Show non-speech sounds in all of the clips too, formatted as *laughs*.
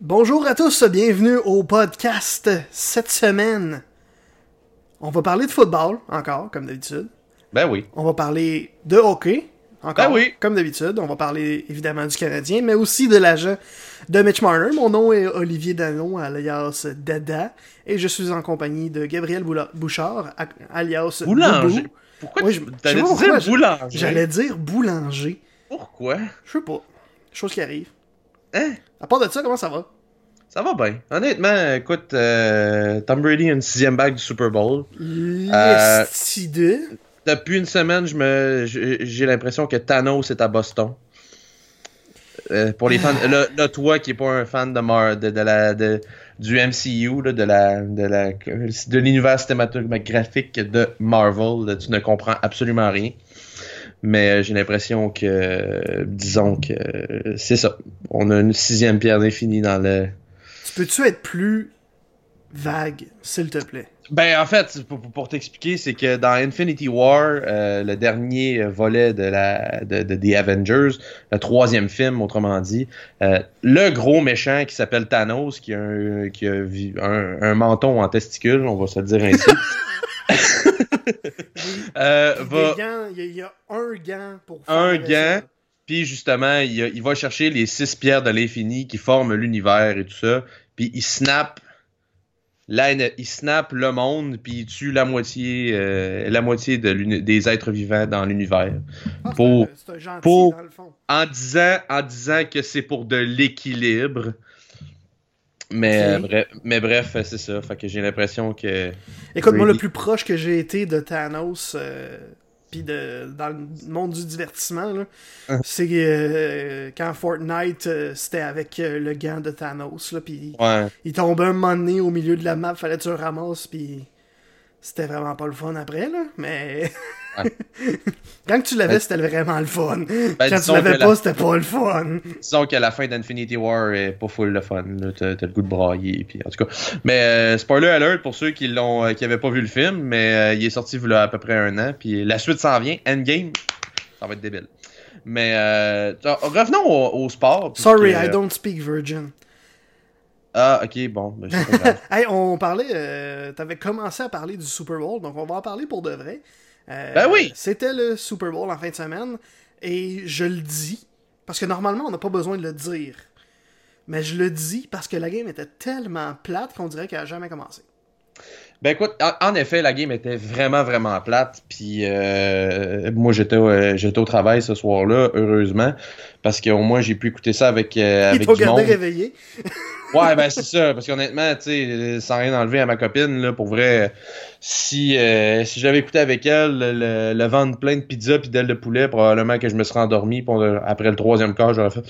Bonjour à tous, bienvenue au podcast cette semaine. On va parler de football, encore, comme d'habitude. Ben oui. On va parler de hockey, encore, Ben oui. comme d'habitude. On va parler évidemment du Canadien, mais aussi de l'agent de Mitch Marner. Mon nom est Olivier Danon, alias Dada, et je suis en compagnie de Gabriel Boula- Bouchard, alias Boulanger. Boubou. Pourquoi Ouais, tu je- dire pourquoi, boulanger? J'allais dire boulanger. Pourquoi? Je sais pas. Chose qui arrive. Hein? À part de ça, comment ça va? Ça va bien. Honnêtement, écoute, euh, Tom Brady a une sixième bague du Super Bowl. Euh... de... Depuis une semaine, je me, j'ai l'impression que Thanos est à Boston. Euh, pour les fans, là, là, toi qui est pas un fan de, Mar, de, de la, de, du MCU, là, de la, de la, de l'univers cinématographique de Marvel, là, tu ne comprends absolument rien. Mais euh, j'ai l'impression que, disons que c'est ça. On a une sixième pierre d'infini dans le. Tu peux-tu être plus vague, s'il te plaît? Ben en fait, pour, pour- t'expliquer, c'est que dans Infinity War, euh, le dernier volet de la de, de- des Avengers, le troisième film, autrement dit, euh, le gros méchant qui s'appelle Thanos, qui a, un, qui a un, un menton en testicule, on va se le dire ainsi. *laughs* *laughs* euh, va, gants, il y, a- il y a un gant pour faire un gant, puis justement, il, a- il va chercher les six pierres de l'infini qui forment l'univers et tout ça, puis il snap la, il snap le monde, puis il tue la moitié, euh, la moitié de l'uni- des êtres vivants dans l'univers. Ah, pour- un- C'est un gentil, pour- dans le fond. En disant, en disant que c'est pour de l'équilibre. Mais, Ok. bref, mais bref, c'est ça. Fait que j'ai l'impression que. Écoute, moi, le plus proche que j'ai été de Thanos, euh, puis de, dans le monde du divertissement, là, Hein. c'est euh, quand Fortnite, euh, c'était avec euh, le gant de Thanos, là, puis Ouais. il tombait un moment donné au milieu de la map, fallait que tu le ramasses, puis c'était vraiment pas le fun après, là, mais... *laughs* *laughs* quand tu l'avais, Ben- c'était vraiment le fun. Ben, quand tu l'avais que pas, la- c'était pas le fun. Disons qu'à la fin d'Infinity War est pas full le fun. T'as le goût de brailler. Puis, en tout cas. Mais euh, spoiler alert pour ceux qui l'ont euh, qui avaient pas vu le film, mais euh, il est sorti voilà, à peu près un an. Puis la suite s'en vient. Endgame, ça va être débile. Mais euh, revenons au, au sport. Sorry, I don't speak virgin. Ah, ok, bon. ben, c'est pas grave. *laughs* Hey, on parlait, euh, t'avais commencé à parler du Super Bowl, donc on va en parler pour de vrai. Euh, Ben oui. C'était le Super Bowl en fin de semaine, et je le dis, parce que normalement on n'a pas besoin de le dire, mais je le dis parce que la game était tellement plate qu'on dirait qu'elle a jamais commencé. Ben écoute, en, effet, la game était vraiment, vraiment plate. Puis euh, moi, j'étais euh, j'étais au travail ce soir-là, heureusement, parce qu'au moins j'ai pu écouter ça avec, euh, avec t'ont du monde. réveillé. *laughs* Ouais, ben c'est ça, parce qu'honnêtement, tu sais, sans rien enlever à ma copine, là, pour vrai, si, euh, si j'avais écouté avec elle le, le, ventre plein de pizza puis d'ailes de poulet, probablement que je me serais endormi, puis après le troisième quart, j'aurais fait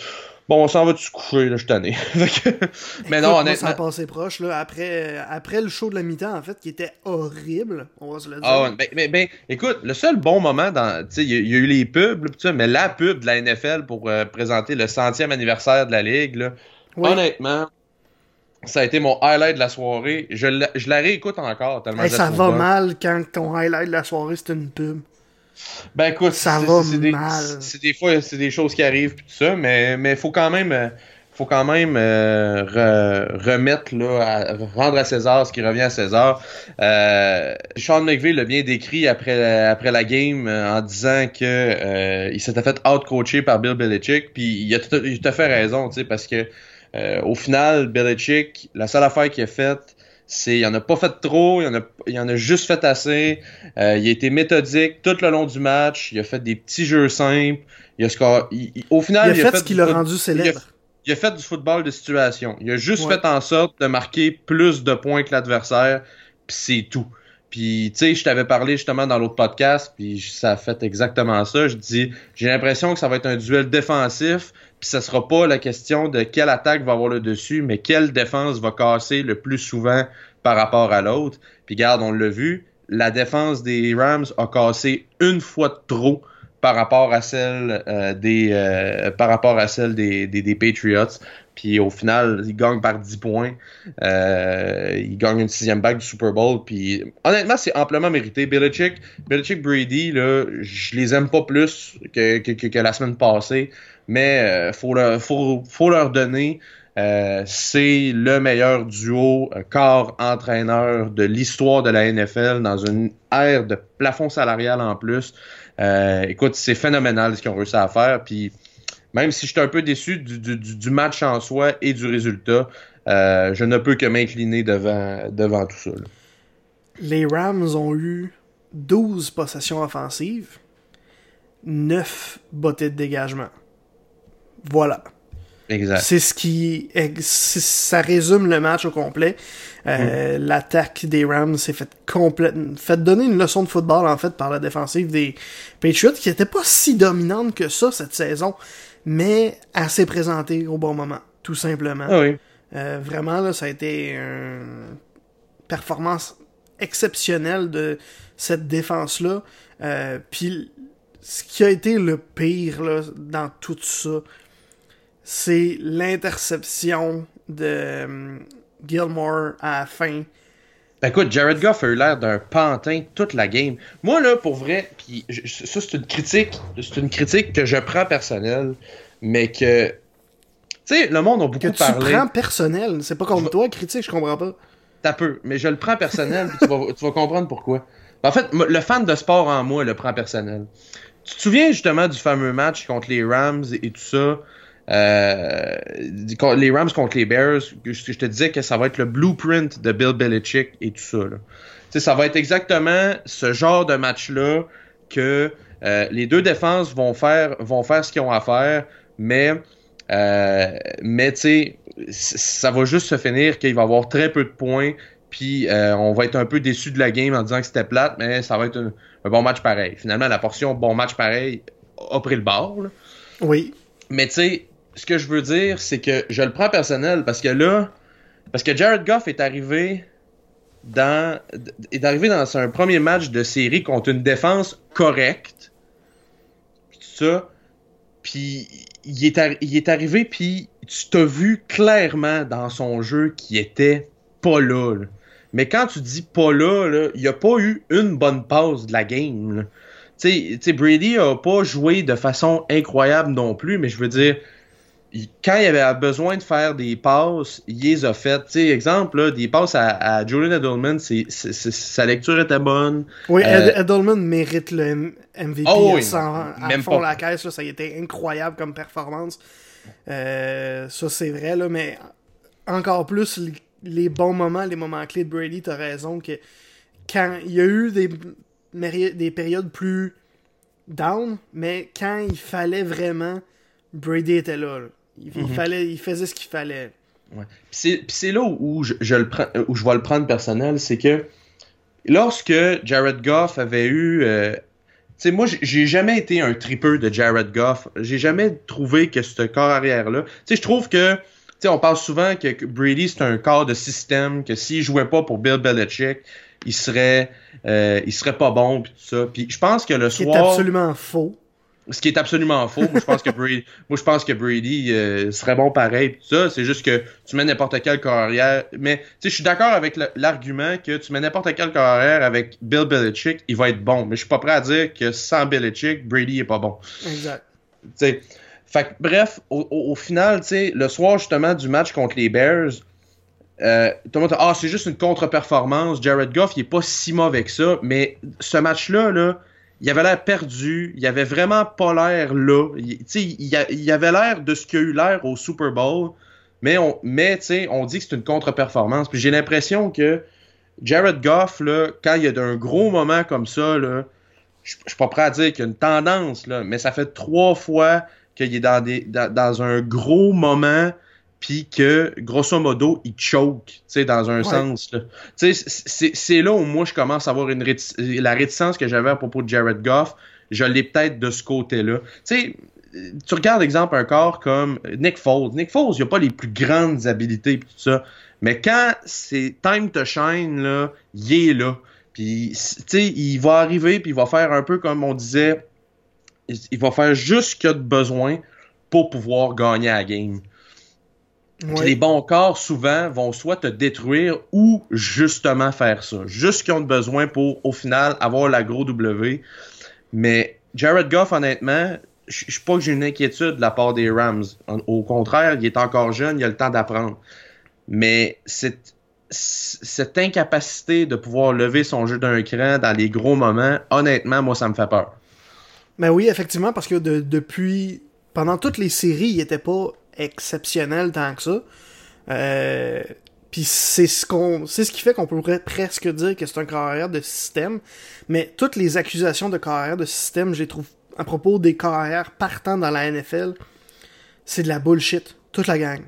Bon, on s'en va se coucher, là, je tanné. *laughs* Mais non, moi, ça a honnêtement. passé proche, là, après, après le show de la mi-temps, en fait, qui était horrible, on va se le dire. Ah ben, ben, ben, écoute, le seul bon moment dans. Tu sais, il y, a- il y a eu les pubs, là, mais la pub de la NFL pour euh, présenter le centième anniversaire de la Ligue, là, Oui. honnêtement, ça a été mon highlight de la soirée. Je la, je la réécoute encore tellement Hey, ça va bonne. mal quand ton highlight de la soirée, c'est une pub. Ben écoute, Ça va des- mal. C'est des fois, c'est des choses qui arrivent pis tout ça, mais mais faut quand même, euh, faut quand même euh, re- remettre là, à, rendre à César ce qui revient à César. Euh, Sean McVay l'a bien décrit après après la game en disant que euh, il s'était fait out-coacher par Bill Belichick, puis il a tout, il a tout à fait raison, tu sais, parce que euh, au final, Belichick, la seule affaire qu'il a faite c'est il en a pas fait trop, il en a, il en a juste fait assez. Euh, il a été méthodique tout le long du match. Il a fait des petits jeux simples. Il a score, il- il- au final, Il a fait ce qui l'a rendu célèbre. il a fait du football de situation. Il a juste Ouais. fait en sorte de marquer plus de points que l'adversaire, puis c'est tout. Puis, tu sais, je t'avais parlé justement dans l'autre podcast, puis ça a fait exactement ça. Je dis, j'ai l'impression que ça va être un duel défensif, puis ça sera pas la question de quelle attaque va avoir le dessus, mais quelle défense va casser le plus souvent par rapport à l'autre. Puis, garde, on l'a vu, la défense des Rams a cassé une fois de trop par rapport à celle euh, des euh, par rapport à celle des, des, des Patriots. Puis au final, ils gagnent par 10 points. Euh, ils gagnent une sixième bague du Super Bowl. Puis honnêtement, c'est amplement mérité. Belichick, Belichick Brady, là, je les aime pas plus que, que, que la semaine passée. Mais euh, faut, leur, faut, leur donner. Euh, c'est le meilleur duo euh, corps-entraîneur de l'histoire de la NFL dans une ère de plafond salarial en plus. Écoute, c'est phénoménal ce qu'ils ont réussi à faire. Puis même si je suis un peu déçu du, match en soi et du résultat, je ne peux que m'incliner devant, devant tout ça. Les Rams ont eu 12 possessions offensives, 9 bottées de dégagement. Voilà. Exact. C'est ce qui. Ça résume le match au complet. Euh, mm. L'attaque des Rams s'est fait complètement. fait donner une leçon de football, en fait, par la défensive des Patriots, qui n'était pas si dominante que ça cette saison, mais assez présentée au bon moment, tout simplement. Ah oui. euh, vraiment, là, ça a été une performance exceptionnelle de cette défense-là. Euh, Puis, ce qui a été le pire là, dans tout ça, c'est l'interception de um, Gilmore à la fin. Écoute, Jared Goff a eu l'air d'un pantin toute la game. Moi, là, pour vrai, puis ça, c'est une critique, c'est une critique que je prends personnelle, mais que. Tu sais, le monde a beaucoup que tu parlé. prends personnel, c'est pas contre toi, critique, je comprends pas. T'as peu, mais je le prends personnel, puis tu vas, tu vas comprendre pourquoi. En fait, le fan de sport en moi le prend personnel. Tu te souviens justement du fameux match contre les Rams et tout ça? Euh, les Rams contre les Bears, je te disais que ça va être le blueprint de Bill Belichick et tout ça. Là. ça va être exactement ce genre de match-là que euh, les deux défenses vont faire, vont faire ce qu'ils ont à faire, mais, euh, mais ça va juste se finir qu'il va y avoir très peu de points, puis euh, on va être un peu déçu de la game en disant que c'était plate, mais ça va être un, un, bon match pareil. Finalement, la portion bon match pareil a pris le bord. Là. Oui. Mais tu sais, ce que je veux dire, c'est que je le prends personnel parce que là, parce que Jared Goff est arrivé dans est arrivé dans un premier match de série contre une défense correcte, ça, puis il est, arrivé puis tu t'as vu clairement dans son jeu qu'il était pas là. Mais quand tu dis pas là, il n'y a pas eu une bonne passe de la game. Tu sais, Brady a pas joué de façon incroyable non plus, mais je veux dire, quand il avait besoin de faire des passes, il les a faites. Tu sais, exemple, là, des passes à, à Julian Edelman, sa lecture était bonne. Oui, euh... Edelman mérite le MVP oh, oui, sans, à même fond pas. la caisse. Là, ça a été incroyable comme performance. Euh, ça, c'est vrai, là, mais encore plus les, les, bons moments, les moments clés de Brady, t'as raison que quand il y a eu des, des périodes plus down, mais quand il fallait vraiment, Brady était là. là. Il, mm -hmm. fallait, il faisait ce qu'il fallait. Ouais. Puis c'est là où je, je, le prends, où je vais le prendre personnel, c'est que lorsque Jared Goff avait eu. Euh, tu sais, moi, j'ai jamais été un tripeur de Jared Goff. J'ai jamais trouvé que ce corps arrière-là. Tu sais, je trouve que. Tu sais, on parle souvent que Brady, c'est un corps de système, que s'il jouait pas pour Bill Belichick, il serait, euh, il serait pas bon, puis tout ça. Puis je pense que le soir. C'est absolument faux. Ce qui est absolument faux. Moi, je pense que Brady, *laughs* moi, je pense que Brady euh, serait bon pareil. Tout ça, c'est juste que tu mets n'importe quel carrière. Mais tu sais, je suis d'accord avec l'argument que tu mets n'importe quel carrière avec Bill Belichick, il va être bon. Mais je suis pas prêt à dire que sans Belichick, Brady est pas bon. Exact. Fait que, bref, au, au, au final, tu sais, le soir justement du match contre les Bears, euh, tout le monde ah, c'est juste une contre-performance. Jared Goff, il est pas si mauvais que ça. Mais ce match-là, là, il avait l'air perdu, il avait vraiment pas l'air là. Il, il, avait l'air de ce qu'il a eu l'air au Super Bowl, mais on, mais on dit que c'est une contre-performance. Puis j'ai l'impression que Jared Goff, là, quand il y a un gros moment comme ça, là, je suis pas prêt à dire qu'il y a une tendance, là, mais ça fait trois fois qu'il est dans, des, dans un gros moment puis que grosso modo il choke tu sais dans un ouais. sens là. Tu sais c'est là où moi je commence à avoir une rétic la réticence que j'avais à propos de Jared Goff. Je l'ai peut-être de ce côté là tu sais tu regardes exemple un corps comme Nick Foles. Nick Foles il a pas les plus grandes habilités pis tout ça. Mais quand c'est time to shine là il est là. Puis tu sais il va arriver puis il va faire un peu comme on disait il va faire juste ce qu'il a de besoin pour pouvoir gagner la game Ouais. Les bons corps, souvent, vont soit te détruire ou justement faire ça. Juste ce qu'ils ont besoin pour, au final, avoir la gros W. Mais Jared Goff, honnêtement, je suis pas que j'ai une inquiétude de la part des Rams. Au contraire, il est encore jeune, il a le temps d'apprendre. Mais cette, cette incapacité de pouvoir lever son jeu d'un cran dans les gros moments, honnêtement, moi, ça me fait peur. Mais ben oui, effectivement, parce que depuis. Pendant toutes les séries, il était pas exceptionnel tant que ça. Euh, puis c'est ce qu'on, c'est ce qui fait qu'on pourrait presque dire que c'est un carrière de système. Mais toutes les accusations de carrière de système, je les trouve à propos des carrières partant dans la NFL, c'est de la bullshit. Toute la gang.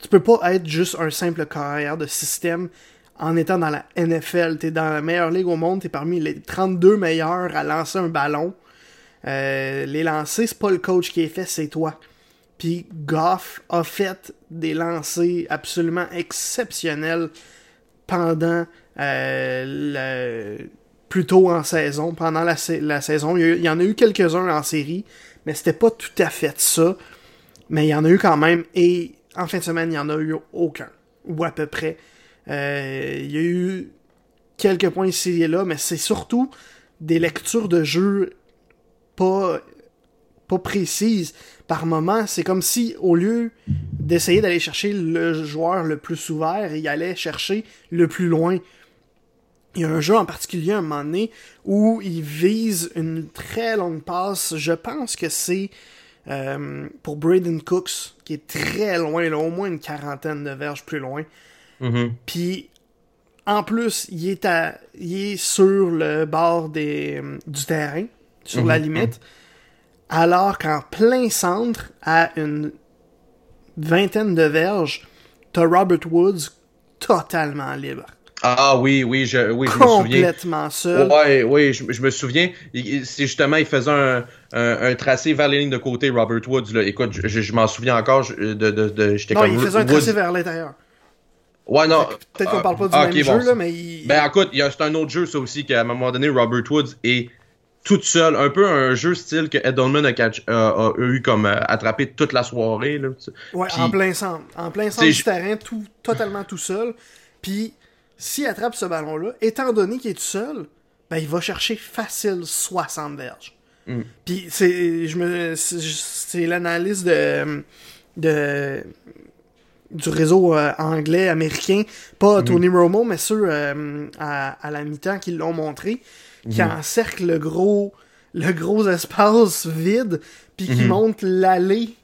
Tu peux pas être juste un simple carrière de système en étant dans la NFL. T'es dans la meilleure ligue au monde, t'es parmi les 32 meilleurs à lancer un ballon. Euh, les lancers, c'est pas le coach qui est fait, c'est toi. Puis Goff a fait des lancers absolument exceptionnels pendant euh, le, en saison, pendant la, saison. Il y, en a eu quelques-uns en série, mais c'était pas tout à fait ça. Mais il y en a eu quand même, et en fin de semaine, il y en a eu aucun, ou à peu près. Euh, il y a eu quelques points ici et là, mais c'est surtout des lectures de jeu pas, pas précises par moment. C'est comme si, au lieu d'essayer d'aller chercher le joueur le plus ouvert, il allait chercher le plus loin. Il y a un jeu en particulier à un moment donné où il vise une très longue passe. Je pense que c'est euh, pour Braden Cooks, qui est très loin, là, au moins une quarantaine de verges plus loin. Mm-hmm. Puis, en plus, il est, à, il est sur le bord des, du terrain, sur la mm-hmm. limite alors qu'en plein centre, à une vingtaine de verges, t'as Robert Woods totalement libre. Ah oui, oui, je, oui, je me souviens. Complètement seul. Oui, oui, je, me souviens. C'est justement, il faisait un, un, tracé vers les lignes de côté, Robert Woods. Là. Écoute, je, m'en souviens encore. De, de, de j'étais non, il faisait un tracé vers l'intérieur. Ouais, non. Peut-être qu'on parle pas du ah, même jeu, là, mais. Il... Ben écoute, c'est un autre jeu, ça aussi, qu'à un moment donné, Robert Woods est toute seule, un peu un jeu style que Edelman a, eu comme euh, attrapé toute la soirée. Là. Ouais, en plein centre. En plein centre du terrain, tout, totalement tout seul. Puis, s'il attrape ce ballon-là, étant donné qu'il est tout seul, ben, il va chercher facile 60 verges. Mm. Puis, c'est, je me, c'est l'analyse de, de, du réseau euh, anglais, américain, pas mm. Tony Romo, mais ceux euh, à, à, la mi-temps qui l'ont montré qui mhm. encercle le gros, le gros espace vide, puis qui mhm. montre l'allée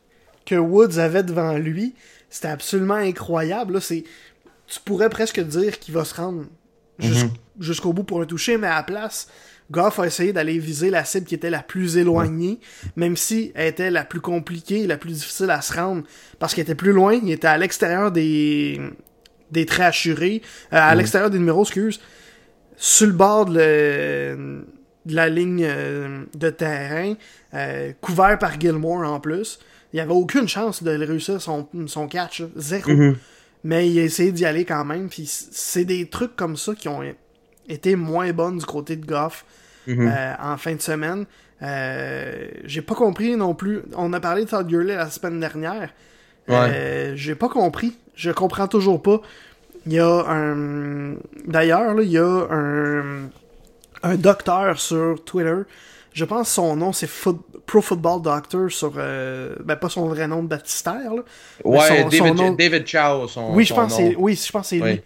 que Woods avait devant lui. C'était absolument incroyable. Là, c'est, tu pourrais presque dire qu'il va se rendre mhm. jusqu'au bout pour un toucher, mais à la place, Goff a essayé d'aller viser la cible qui était la plus éloignée, même si elle était la plus compliquée, la plus difficile à se rendre, parce qu'elle était plus loin, il était à l'extérieur des, des traits assurés, euh, à l'extérieur des numéros, excuse sur le bord de, la ligne euh, de terrain, euh, couvert par Gilmore en plus. Il n'y avait aucune chance de réussir son, son catch, zéro. Mhm. Mais il a essayé d'y aller quand même. Puis c'est des trucs comme ça qui ont été moins bonnes du côté de Goff mhm. euh, en fin de semaine. J'ai pas compris non plus. On a parlé de Todd Gurley la semaine dernière. J'ai pas compris. Je comprends toujours pas. Il y a un. D'ailleurs, il y a un. Un docteur sur Twitter. Je pense son nom, c'est Pro Football Doctor sur. Euh, ben, pas son vrai nom de baptistère. Là, ouais, David, David Chow, son, oui, je pense nom. Oui, je pense que c'est lui.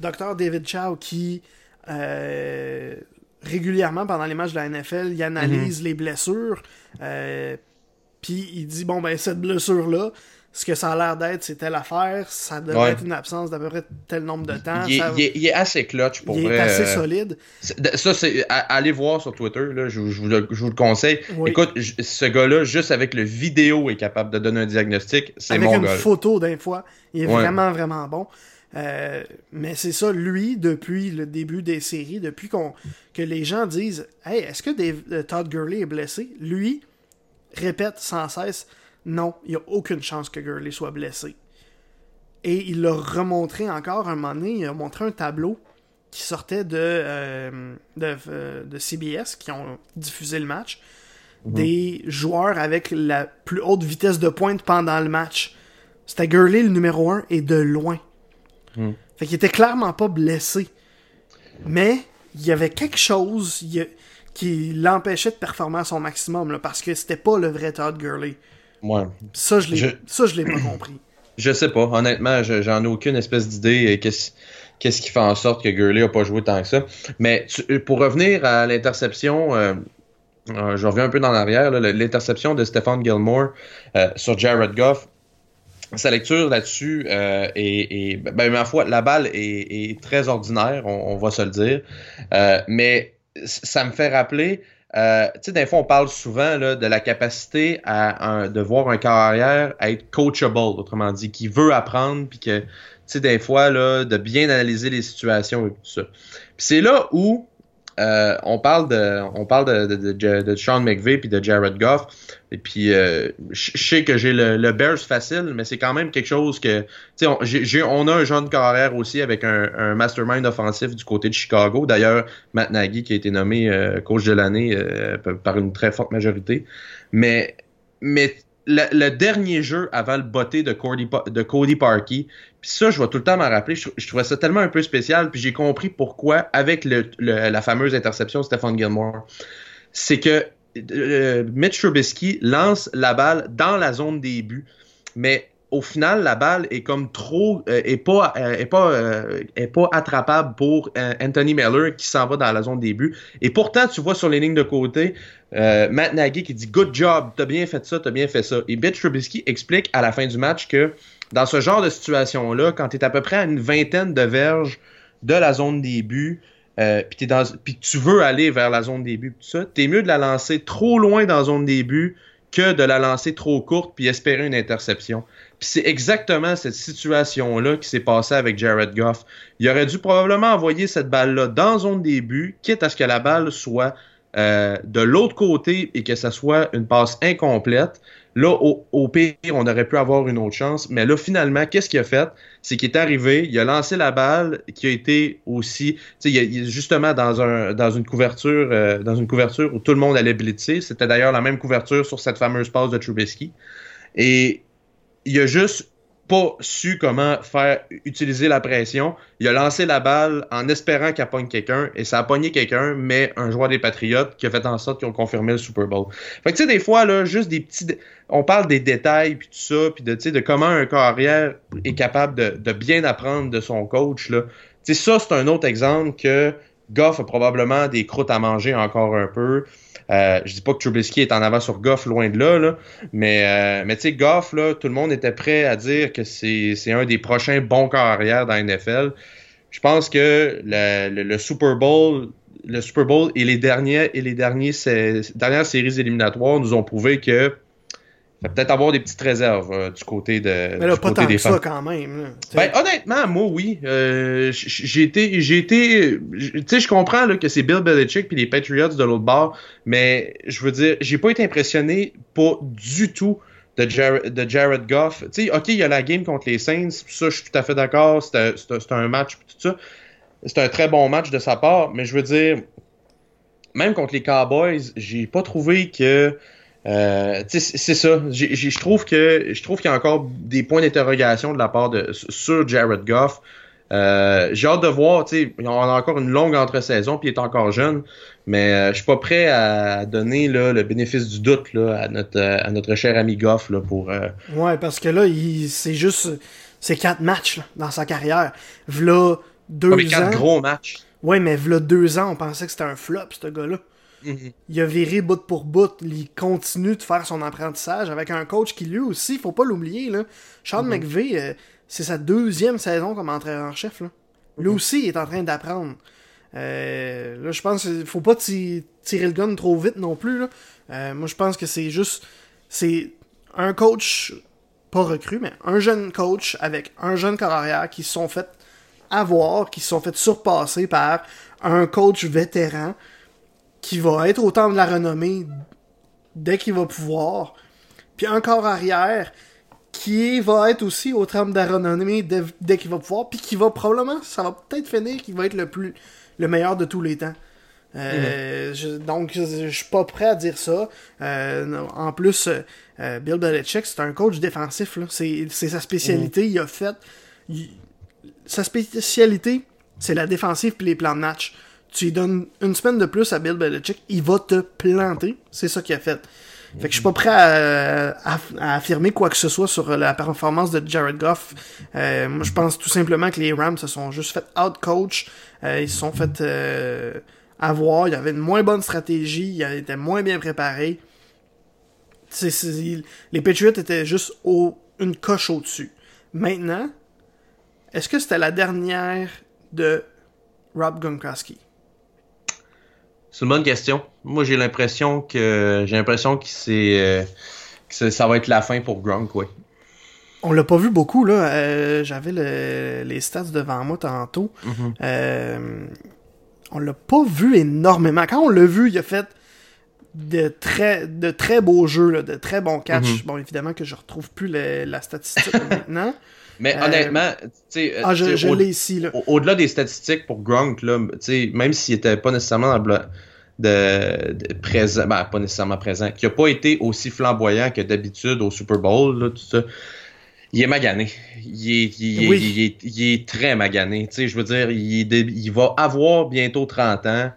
Docteur David Chow qui. Euh, régulièrement pendant les matchs de la NFL, il analyse mm-hmm. les blessures. Euh, puis il dit bon ben cette blessure là, ce que ça a l'air d'être, c'est telle affaire, ça devrait être une absence d'à peu près tel nombre de temps. Il, est, assez clutch pour il vrai. Il est assez euh, solide. Ça, c'est. Allez voir sur Twitter, là, je, vous le, je, vous le, conseille. Écoute, ce gars-là, juste avec le vidéo, est capable de donner un diagnostic. C'est mon Avec une photo d'un fois. Il est vraiment, vraiment bon. Euh, mais c'est ça, lui, depuis le début des séries, depuis qu'on que les gens disent Hey, est-ce que euh, Todd Gurley est blessé? Lui répète sans cesse non, il n'y a aucune chance que Gurley soit blessé. Et il l'a remontré encore un moment donné, il a montré un tableau qui sortait de, euh, euh, de, CBS, qui ont diffusé le match, mhm. des joueurs avec la plus haute vitesse de pointe pendant le match. C'était Gurley le numéro 1 et de loin. Mhm. Fait qu'il était clairement pas blessé. Mais il y avait quelque chose qui l'empêchait de performer à son maximum, là, parce que c'était pas le vrai Todd Gurley. Ouais. Ça, je l'ai, ça, je l'ai pas compris. *clears throat* Je sais pas. Honnêtement, j'en ai aucune espèce d'idée. Qu'est-ce, qu'est-ce qui fait en sorte que Gurley a pas joué tant que ça. Mais pour revenir à l'interception, euh, euh, je reviens un peu dans l'arrière, l'interception de Stephen Gilmore euh, sur Jared Goff. Sa lecture là-dessus est, ben, ma foi, la balle est, très ordinaire, on, va se le dire. mais ça me fait rappeler euh, tu sais, des fois, on parle souvent là, de la capacité à, de voir un carrière à être coachable, autrement dit, qui veut apprendre, puis que, tu sais, des fois, là, de bien analyser les situations et tout ça. Puis c'est là où euh, on parle de, on parle de, de, de, de Sean McVay puis de Jared Goff. Et puis, euh, je sais que j'ai le, le, Bears facile, mais c'est quand même quelque chose que, tu sais, on, on, a un jeune carrière aussi avec un, un, mastermind offensif du côté de Chicago. D'ailleurs, Matt Nagy qui a été nommé euh, coach de l'année par une très forte majorité. Mais, mais le, dernier jeu avant le botté de Cody, de Cody Parkey, puis ça, je vais tout le temps m'en rappeler. Je, trouvais ça tellement un peu spécial, puis j'ai compris pourquoi avec le, la fameuse interception de Stephen Gilmore. C'est que euh, Mitch Trubisky lance la balle dans la zone des buts, mais au final, la balle est comme trop, euh, est pas, euh, est pas, euh, est pas attrapable pour Anthony Miller qui s'en va dans la zone des buts. Et pourtant, tu vois sur les lignes de côté, Matt Nagy qui dit Good job, t'as bien fait ça, t'as bien fait ça. Et Mitch Trubisky explique à la fin du match que dans ce genre de situation-là, quand tu es à peu près à une vingtaine de verges de la zone des buts, euh, puis tu veux aller vers la zone des buts, tout ça, t'es mieux de la lancer trop loin dans la zone des buts que de la lancer trop courte puis espérer une interception. C'est exactement cette situation-là qui s'est passée avec Jared Goff. Il aurait dû probablement envoyer cette balle-là dans zone des buts, quitte à ce que la balle soit euh, de l'autre côté et que ça soit une passe incomplète. Là, au, pire, on aurait pu avoir une autre chance. Mais là, finalement, qu'est-ce qu'il a fait? C'est qu'il est arrivé, il a lancé la balle, qui a été aussi, tu sais, justement dans, un, dans une couverture, euh, dans une couverture où tout le monde allait blitzer. C'était d'ailleurs la même couverture sur cette fameuse passe de Trubisky. Et il a juste pas su comment faire utiliser la pression. Il a lancé la balle en espérant qu'elle pogne quelqu'un et ça a pogné quelqu'un, mais un joueur des Patriotes qui a fait en sorte qu'ils ont confirmé le Super Bowl. Fait que tu sais, des fois, là, juste des petits. On parle des détails puis tout ça, puis de, de comment un carrière est capable de, bien apprendre de son coach. Là. sais, ça, c'est un autre exemple que Goff a probablement des croûtes à manger encore un peu. Euh, je dis pas que Trubisky est en avant sur Goff, loin de là, mais, euh, mais tu sais, Goff, là, tout le monde était prêt à dire que c'est un des prochains bons carrières dans la NFL. Je pense que le, Super Bowl, le Super Bowl et les derniers et les derniers, dernières séries éliminatoires nous ont prouvé que peut-être avoir des petites réserves euh, du côté de Mais là, pas tant que ça quand même. ben, honnêtement, moi, oui. Euh, j'ai été... J'ai été tu sais, je comprends là, que c'est Bill Belichick puis les Patriots de l'autre bord, mais je veux dire, j'ai pas été impressionné pas du tout de Jared, de Jared Goff. Tu sais, OK, il y a la game contre les Saints, ça, je suis tout à fait d'accord, c'était un match tout ça. C'est un très bon match de sa part, mais je veux dire, même contre les Cowboys, j'ai pas trouvé que euh, c'est ça. Je trouve que je trouve qu'il y a encore des points d'interrogation de la part de sur Jared Goff. Euh, j'ai hâte de voir, tu sais, on a encore une longue entre-saison, puis il est encore jeune, mais euh, je suis pas prêt à donner là, le bénéfice du doute là, à, notre, à notre cher ami Goff là, pour. Euh, ouais, parce que là, c'est juste. C'est quatre matchs là, dans sa carrière. V'là deux ouais, quatre gros matchs. Ouais, mais v'là deux ans, on pensait que c'était un flop, ce gars-là. Il a viré bout pour bout. Il continue de faire son apprentissage avec un coach qui, lui aussi, faut pas l'oublier. Là. Sean. McVay, euh, c'est sa deuxième saison comme entraîneur-chef. Lui mm-hmm. aussi, il est en train d'apprendre. Euh, là, je pense qu'il faut pas tirer le gun trop vite non plus. Euh, moi, je pense que c'est juste. C'est un coach, pas recru, mais un jeune coach avec un jeune carrière qui se sont fait avoir, qui se sont fait surpasser par un coach vétéran qui va être au temps de la renommée dès qu'il va pouvoir. Puis un corps arrière qui va être aussi au terme de la renommée dès, qu'il va pouvoir. Puis qui va probablement, ça va peut-être finir, qui va être le plus le meilleur de tous les temps. Euh, je, donc, je, suis pas prêt à dire ça. Euh, en plus, euh, Bill Belichick, c'est un coach défensif. C'est sa spécialité. Il a fait. sa spécialité, c'est la défensive puis les plans de match tu lui donnes une semaine de plus à Bill Belichick, il va te planter. C'est ça qu'il a fait. Fait que je suis pas prêt à, affirmer quoi que ce soit sur la performance de Jared Goff. Euh, moi, je pense tout simplement que les Rams se sont juste fait out-coach. Euh, ils se sont fait euh, avoir. Il y avait une moins bonne stratégie. Ils étaient moins bien préparés. les Patriots étaient juste au, une coche au-dessus. Maintenant, est-ce que c'était la dernière de Rob Gronkowski? C'est une bonne question. Moi, j'ai l'impression que j'ai l'impression que c'est euh, que ça va être la fin pour Gronk, oui. On l'a pas vu beaucoup là. Euh, j'avais les stats devant moi tantôt. Mm-hmm. euh, on l'a pas vu énormément. Quand on l'a vu, il a fait de très de très beaux jeux, de très bons catchs. Mm-hmm. Bon, évidemment que je retrouve plus la statistique *laughs* maintenant. Mais euh, honnêtement, tu sais, ah, je, l'ai ici. Au-delà des statistiques pour Gronk, là, même s'il était pas nécessairement dans le de, présent, ben, pas nécessairement présent, qui a pas été aussi flamboyant que d'habitude au Super Bowl, là, tout ça. Il est magané. Il est, il est, il est, très magané. Tu sais, je veux dire, il, va avoir bientôt 30 ans.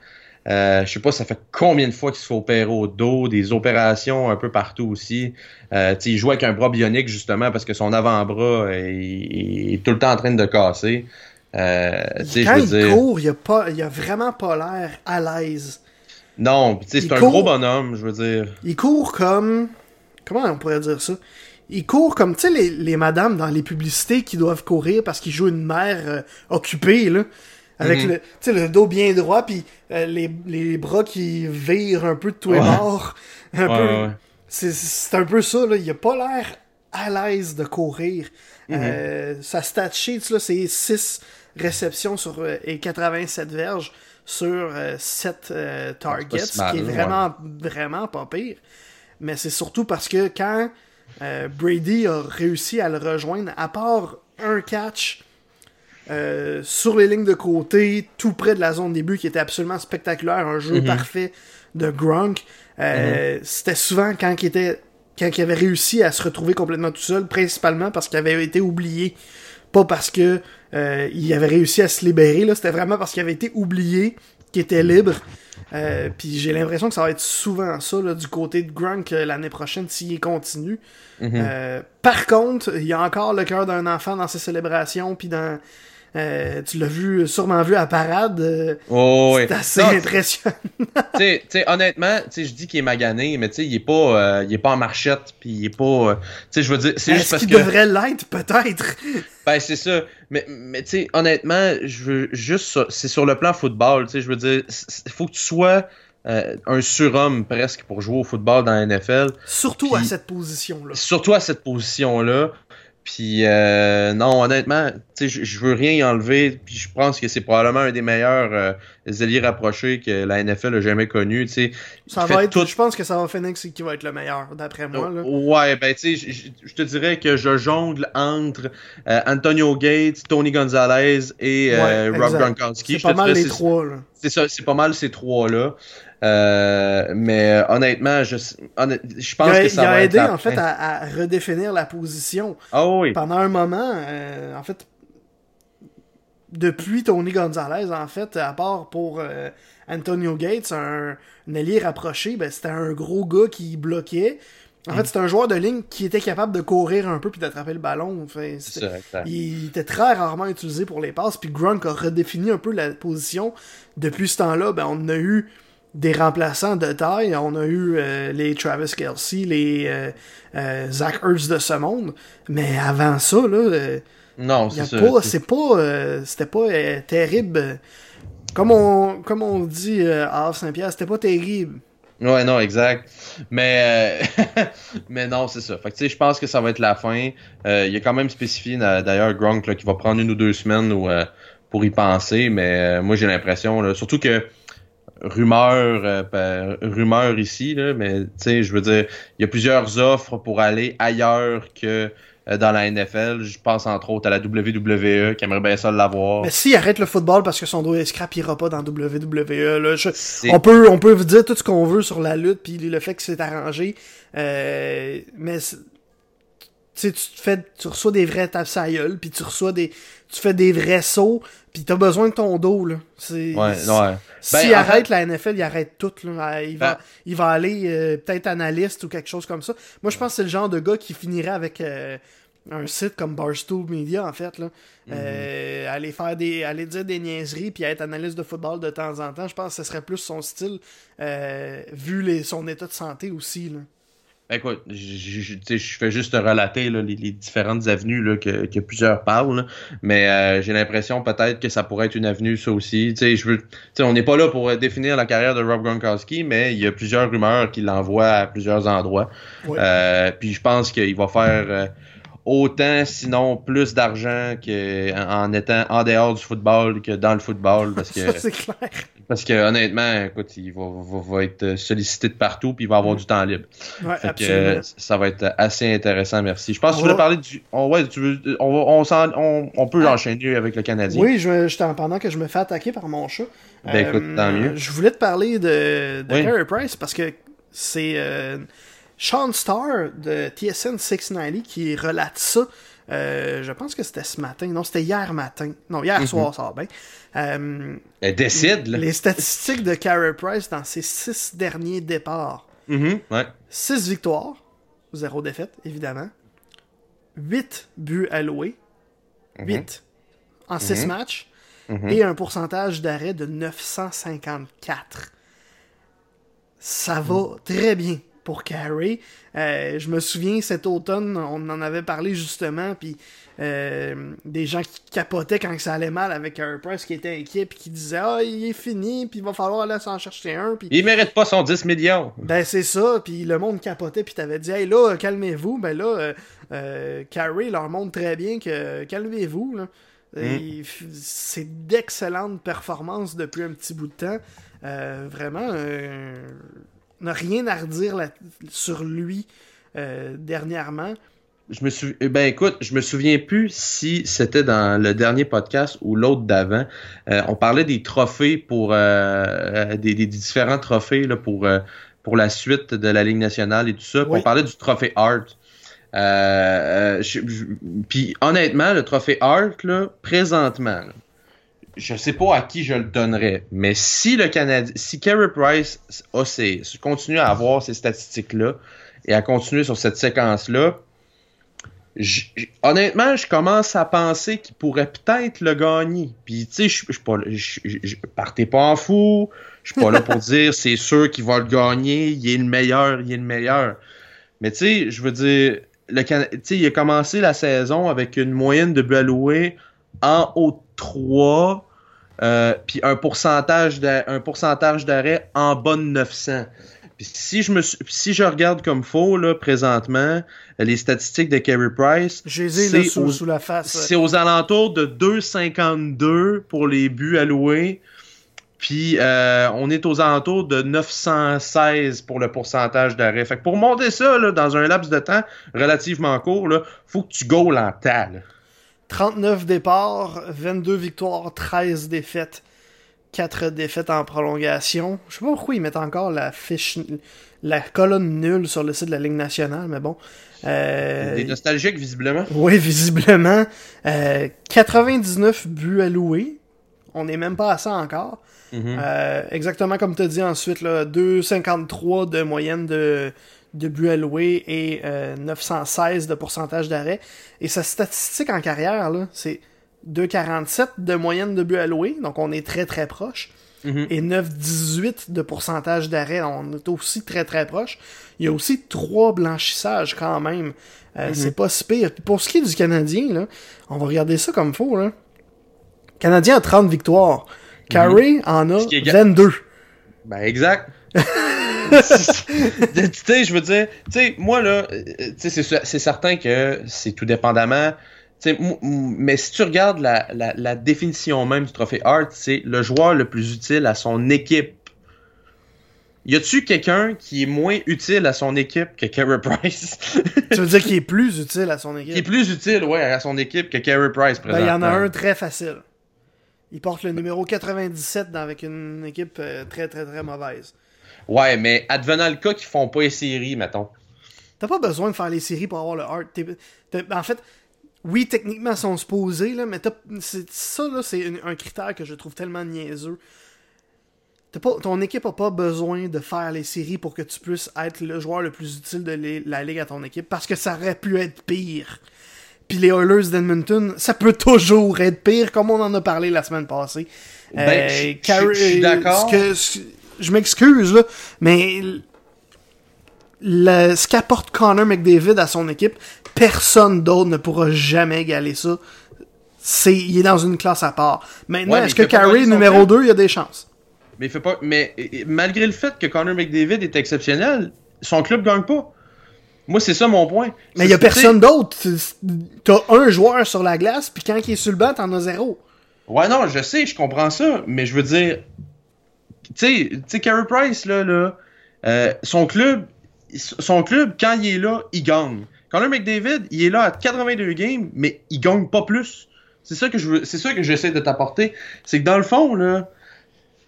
Euh, je sais pas, ça fait combien de fois qu'il se fait opérer au dos, des opérations un peu partout aussi. Euh, il joue avec un bras bionique justement parce que son avant-bras est, tout le temps en train de casser. Euh, Quand il court, il a, pas, il a vraiment pas l'air à l'aise. Non, c'est un gros bonhomme, je veux dire. Il court comme. Comment on pourrait dire ça? Il court comme, tu sais, les, les, madames dans les publicités qui doivent courir parce qu'ils jouent une mère euh, occupée, là. Avec mhm. le, le dos bien droit, puis euh, les, les, bras qui virent un peu de tous les bords. *laughs* Un peu. C'est un peu ça, là. Il a pas l'air à l'aise de courir. Mhm. euh, sa stat sheet, là, c'est 6 réceptions sur, euh, et 87 verges sur 7 euh, euh, targets, ce qui est vraiment, vraiment pas pire. Mais c'est surtout parce que quand euh, Brady a réussi à le rejoindre, à part un catch sur les lignes de côté, tout près de la zone début, qui était absolument spectaculaire, un jeu mhm. parfait de Gronk, mhm. c'était souvent quand il était quand il avait réussi à se retrouver complètement tout seul, principalement parce qu'il avait été oublié pas parce que euh, il avait réussi à se libérer, là, c'était vraiment parce qu'il avait été oublié, qu'il était libre. Euh, puis j'ai l'impression que ça va être souvent ça là, du côté de Grunk euh, l'année prochaine s'il continue. Mhm. par contre, il y a encore le cœur d'un enfant dans ses célébrations puis dans euh, tu l'as vu, sûrement vu à parade. Euh, oh, c'est assez impressionnant. *laughs* tu sais, honnêtement, je dis qu'il est magané, mais il est pas, euh, il est pas en marchette, puis il est pas, sais, je veux dire, c'est juste parce qu'il devrait l'être, peut-être? *laughs* ben c'est ça, mais, mais tu sais, honnêtement, je veux juste, c'est sur le plan football, tu je veux dire, il faut que tu sois un surhomme presque pour jouer au football dans la NFL. Surtout à cette position-là. Surtout à cette position-là. Puis euh, non, honnêtement, je, je veux rien y enlever. Puis je pense que c'est probablement un des meilleurs euh, alliés rapprochés que la NFL a jamais connu. Ça va être, Je pense que ça va Phoenix qui va être le meilleur, d'après moi. Là. Ouais, ben tu sais, je te dirais que je jongle entre euh, Antonio Gates, Tony Gonzalez et euh, Rob Gronkowski. C'est pas mal les trois. C'est ça, c'est pas mal ces trois-là. Euh, mais honnêtement, je, je pense que ça il a aidé en fait à, redéfinir la position. Ah oui. Pendant un moment, euh, en fait, depuis Tony Gonzalez, en fait, à part pour euh, Antonio Gates, un, allié rapproché, ben, c'était un gros gars qui bloquait. En fait, mm. c'était un joueur de ligne qui était capable de courir un peu puis d'attraper le ballon. Enfin, il était très rarement utilisé pour les passes. Puis Gronk a redéfini un peu la position. Depuis ce temps-là, ben, on a eu des remplaçants de taille. On a eu euh, les Travis Kelsey, les euh, euh, Zach Ertz de ce monde. Mais avant ça, là, non, c'est C'est pas, c'était pas terrible. Comme on, comme on dit à Saint-Pierre, c'était pas terrible. Ouais, non, exact. Mais, *laughs* mais non, c'est ça. Fait que, je pense que ça va être la fin. il a quand même spécifié, d'ailleurs, Gronk, qui va prendre une ou deux semaines pour y penser. Mais moi, j'ai l'impression, surtout que rumeur, euh, ben, rumeur ici, là, mais tu sais, je veux dire, il y a plusieurs offres pour aller ailleurs que euh, dans la NFL. Je pense entre autres à la WWE qui aimerait bien ça l'avoir. Mais s'il arrête le football parce que son dos est scrap, il ira pas dans WWE. Là. on peut on peut dire tout ce qu'on veut sur la lutte puis le fait que c'est arrangé. Euh, mais tu fais, tu reçois des vrais tapes à gueule, puis tu reçois des, tu fais des vrais sauts, puis t'as besoin de ton dos, là. Ouais, ouais. S'il ben, arrête la NFL, il arrête tout, là. Il va, ben il va aller euh, peut-être analyste ou quelque chose comme ça. Moi, je pense que c'est le genre de gars qui finirait avec euh, un site comme Barstool Media, en fait, là. Mhm. Euh, aller faire des, aller dire des niaiseries, puis être analyste de football de temps en temps. Je pense que ce serait plus son style, vu les, son état de santé aussi, là. Écoute, je, fais juste relater les, différentes avenues là, que, plusieurs parlent, mais euh, j'ai l'impression peut-être que ça pourrait être une avenue, ça aussi. Je veux, on n'est pas là pour définir la carrière de Rob Gronkowski, mais il y a plusieurs rumeurs qui l'envoient à plusieurs endroits. Euh, puis je pense qu'il va faire euh, autant, sinon plus d'argent qu'en étant en dehors du football que dans le football. Parce que, *laughs* c'est clair. Parce que honnêtement, écoute, il va, être sollicité de partout puis il va avoir du temps libre. Ouais, absolument. ça va être assez intéressant, merci. Je pense que tu voulais parler du. On, ouais, tu veux, on, on, on, peut ah. enchaîner avec le Canadien. Oui, je, je pendant que je me fais attaquer par mon chat. Ben écoute, tant euh, mieux. Je voulais te parler de, de Carey Price parce que c'est. Euh, Sean Starr de TSN 690 qui relate ça. Euh, je pense que c'était ce matin. Non, c'était hier matin. Non, hier mhm. soir, ça va bien. Euh, Elle décide, là. Les statistiques de Carey Price dans ses six derniers départs. Mhm, ouais. Six victoires, zéro défaite, évidemment. Huit buts alloués. Mhm. Huit en six matchs. Et un pourcentage d'arrêt de 954. Ça va très bien pour Carey. Euh, je me souviens cet automne, on en avait parlé justement, puis euh, des gens qui capotaient quand ça allait mal avec un Price qui était inquiet, puis qui disaient Ah, il est fini, puis il va falloir aller s'en chercher un. Puis... Il mérite pas son 10 millions. Ben, c'est ça, puis le monde capotait, puis t'avais dit Hey, là, calmez-vous. Ben là, euh, Carey leur montre très bien que calmez-vous. Hmm. C'est d'excellentes performances depuis un petit bout de temps. vraiment, n'a rien à redire sur lui euh, dernièrement. Je me souviens, eh ben écoute, je me souviens plus si c'était dans le dernier podcast ou l'autre d'avant. Euh, on parlait des trophées pour euh, des, différents trophées là, pour pour la suite de la Ligue nationale et tout ça. On parlait du trophée Art. Puis honnêtement, le trophée Art là, présentement, je sais pas à qui je le donnerais, mais si le Canadien, si Carey Price a continue à avoir ces statistiques-là et à continuer sur cette séquence-là, honnêtement, je commence à penser qu'il pourrait peut-être le gagner. Puis, tu sais, je suis pas, je partez pas en fou. Je suis pas là pour *laughs* dire c'est sûr qu'il va le gagner. Il est le meilleur, il est le meilleur. Mais tu sais, je veux dire, le sais, il a commencé la saison avec une moyenne de buts alloués en haut 3, euh, puis un pourcentage d'arrêt en bas de 900. Puis si je me si je regarde comme faux là présentement les statistiques de Carey Price, c'est sous, sous, la face. C'est aux alentours de 2,52 pour les buts alloués. Puis euh, on est aux alentours de 916 pour le pourcentage d'arrêt. Fait que pour monter ça là, dans un laps de temps relativement court, il faut que tu goals en tas. 39 départs, 22 victoires, 13 défaites. 4 défaites en prolongation. Je sais pas pourquoi ils mettent encore la fiche, la colonne nulle sur le site de la Ligue nationale, mais bon. Euh, Des nostalgiques, visiblement. Oui, visiblement. 99 euh, buts alloués. On n'est même pas à ça encore. Mm-hmm. Euh, exactement comme tu as dit ensuite, 2,53 de moyenne de, de buts alloués et 916 euh, de pourcentage d'arrêt. Et sa statistique en carrière, là, c'est 2,47 de moyenne de buts alloués, donc on est très très proche. Mhm. Et 9,18 de pourcentage d'arrêt, on est aussi très très proche. Il y a aussi trois blanchissages quand même. Euh, mhm. C'est pas si pire. Pour ce qui est du Canadien, là, on va regarder ça comme faux. Là. Le Canadien a 30 victoires. Carey mhm. en a 22. Ben exact. *laughs* *laughs* tu sais, je veux dire, tu sais, moi là, c'est certain que c'est tout dépendamment. Mais si tu regardes la, la, définition même du trophée Hart, c'est le joueur le plus utile à son équipe. Y a-tu quelqu'un qui est moins utile à son équipe que Carey Price? *laughs* Tu veux dire qu'il est plus utile à son équipe Qui est plus utile, ouais, à son équipe que Carey Price, ben, Il y en a un très facile. Il porte le numéro 97 avec une équipe euh, très, très, très mauvaise. Ouais, mais advenant le cas qu'ils font pas les séries, mettons. T'as pas besoin de faire les séries pour avoir le heart. en fait, oui, techniquement, ils sont supposés, là, mais ça, là, c'est un, critère que je trouve tellement niaiseux. Pas, ton équipe a pas besoin de faire les séries pour que tu puisses être le joueur le plus utile de la ligue à ton équipe, parce que ça aurait pu être pire. Puis les Oilers d'Edmonton, ça peut toujours être pire, comme on en a parlé la semaine passée. Ben, euh, je suis d'accord. Je m'excuse, là, mais le, ce qu'apporte Connor McDavid à son équipe, personne d'autre ne pourra jamais égaler ça. C'est, il est dans une classe à part. Maintenant, est-ce que Carey, numéro 2, il y a des chances? Mais, il fait pas, mais malgré le fait que Connor McDavid est exceptionnel, son club gagne pas. Moi, c'est ça mon point. Mais il y a personne d'autre. T'as un joueur sur la glace, puis quand il est sur le banc, t'en as zéro. Ouais, non, je sais, je comprends ça, mais je veux dire, tu sais, Carey Price, là, là euh, son club, son club, quand il est là, il gagne. Connor McDavid, il est là à 82 games, mais il gagne pas plus. C'est ça que je c'est ça que j'essaie de t'apporter. C'est que dans le fond, là,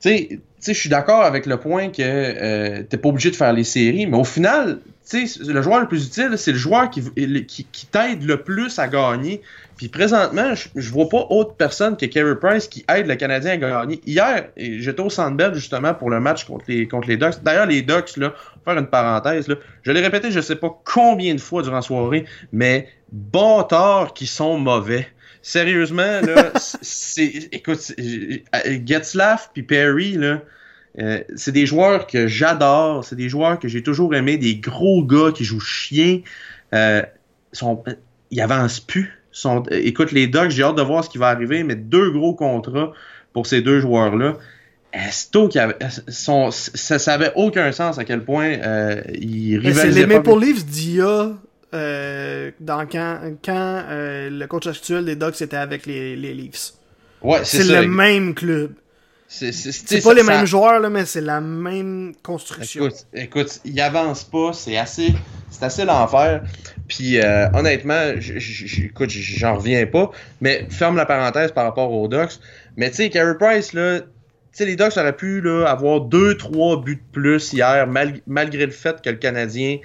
tu sais, je suis d'accord avec le point que euh, t'es pas obligé de faire les séries, mais au final, le joueur le plus utile, c'est le joueur qui, qui, qui t'aide le plus à gagner. Puis présentement, je, vois pas autre personne que Carey Price qui aide le Canadien à gagner. Hier, j'étais au Centre justement pour le match contre les, contre les Ducks. D'ailleurs, les Ducks, là, faire une parenthèse, là, je l'ai répété je sais pas combien de fois durant la soirée, mais bâtards qui sont mauvais. Sérieusement, là, *laughs* c'est. Écoute, Getzlaff puis Perry, là. Euh, c'est des joueurs que j'adore, c'est des joueurs que j'ai toujours aimé, des gros gars qui jouent chien. Euh, sont, ils avancent plus sont, écoute, les Ducks, j'ai hâte de voir ce qui va arriver, mais deux gros contrats pour ces deux joueurs-là. Esto qui avait, son, ça n'avait aucun sens à quel point euh, ils rivalisaient. C'est les Maple Leafs d'IA euh, dans quand, quand euh, le coach actuel des Ducks était avec les, les Leafs. Ouais, c'est le même club. C'est pas les mêmes joueurs, là, mais c'est la même construction. Écoute, écoute, il avance pas, c'est assez, c'est assez l'enfer. Puis euh, honnêtement, écoute, j'en reviens pas. Mais ferme la parenthèse par rapport aux Ducks. Mais tu sais, Carey Price, là, tu sais, les Ducks auraient pu là, avoir 2-3 buts de plus hier, malgré le fait que le Canadien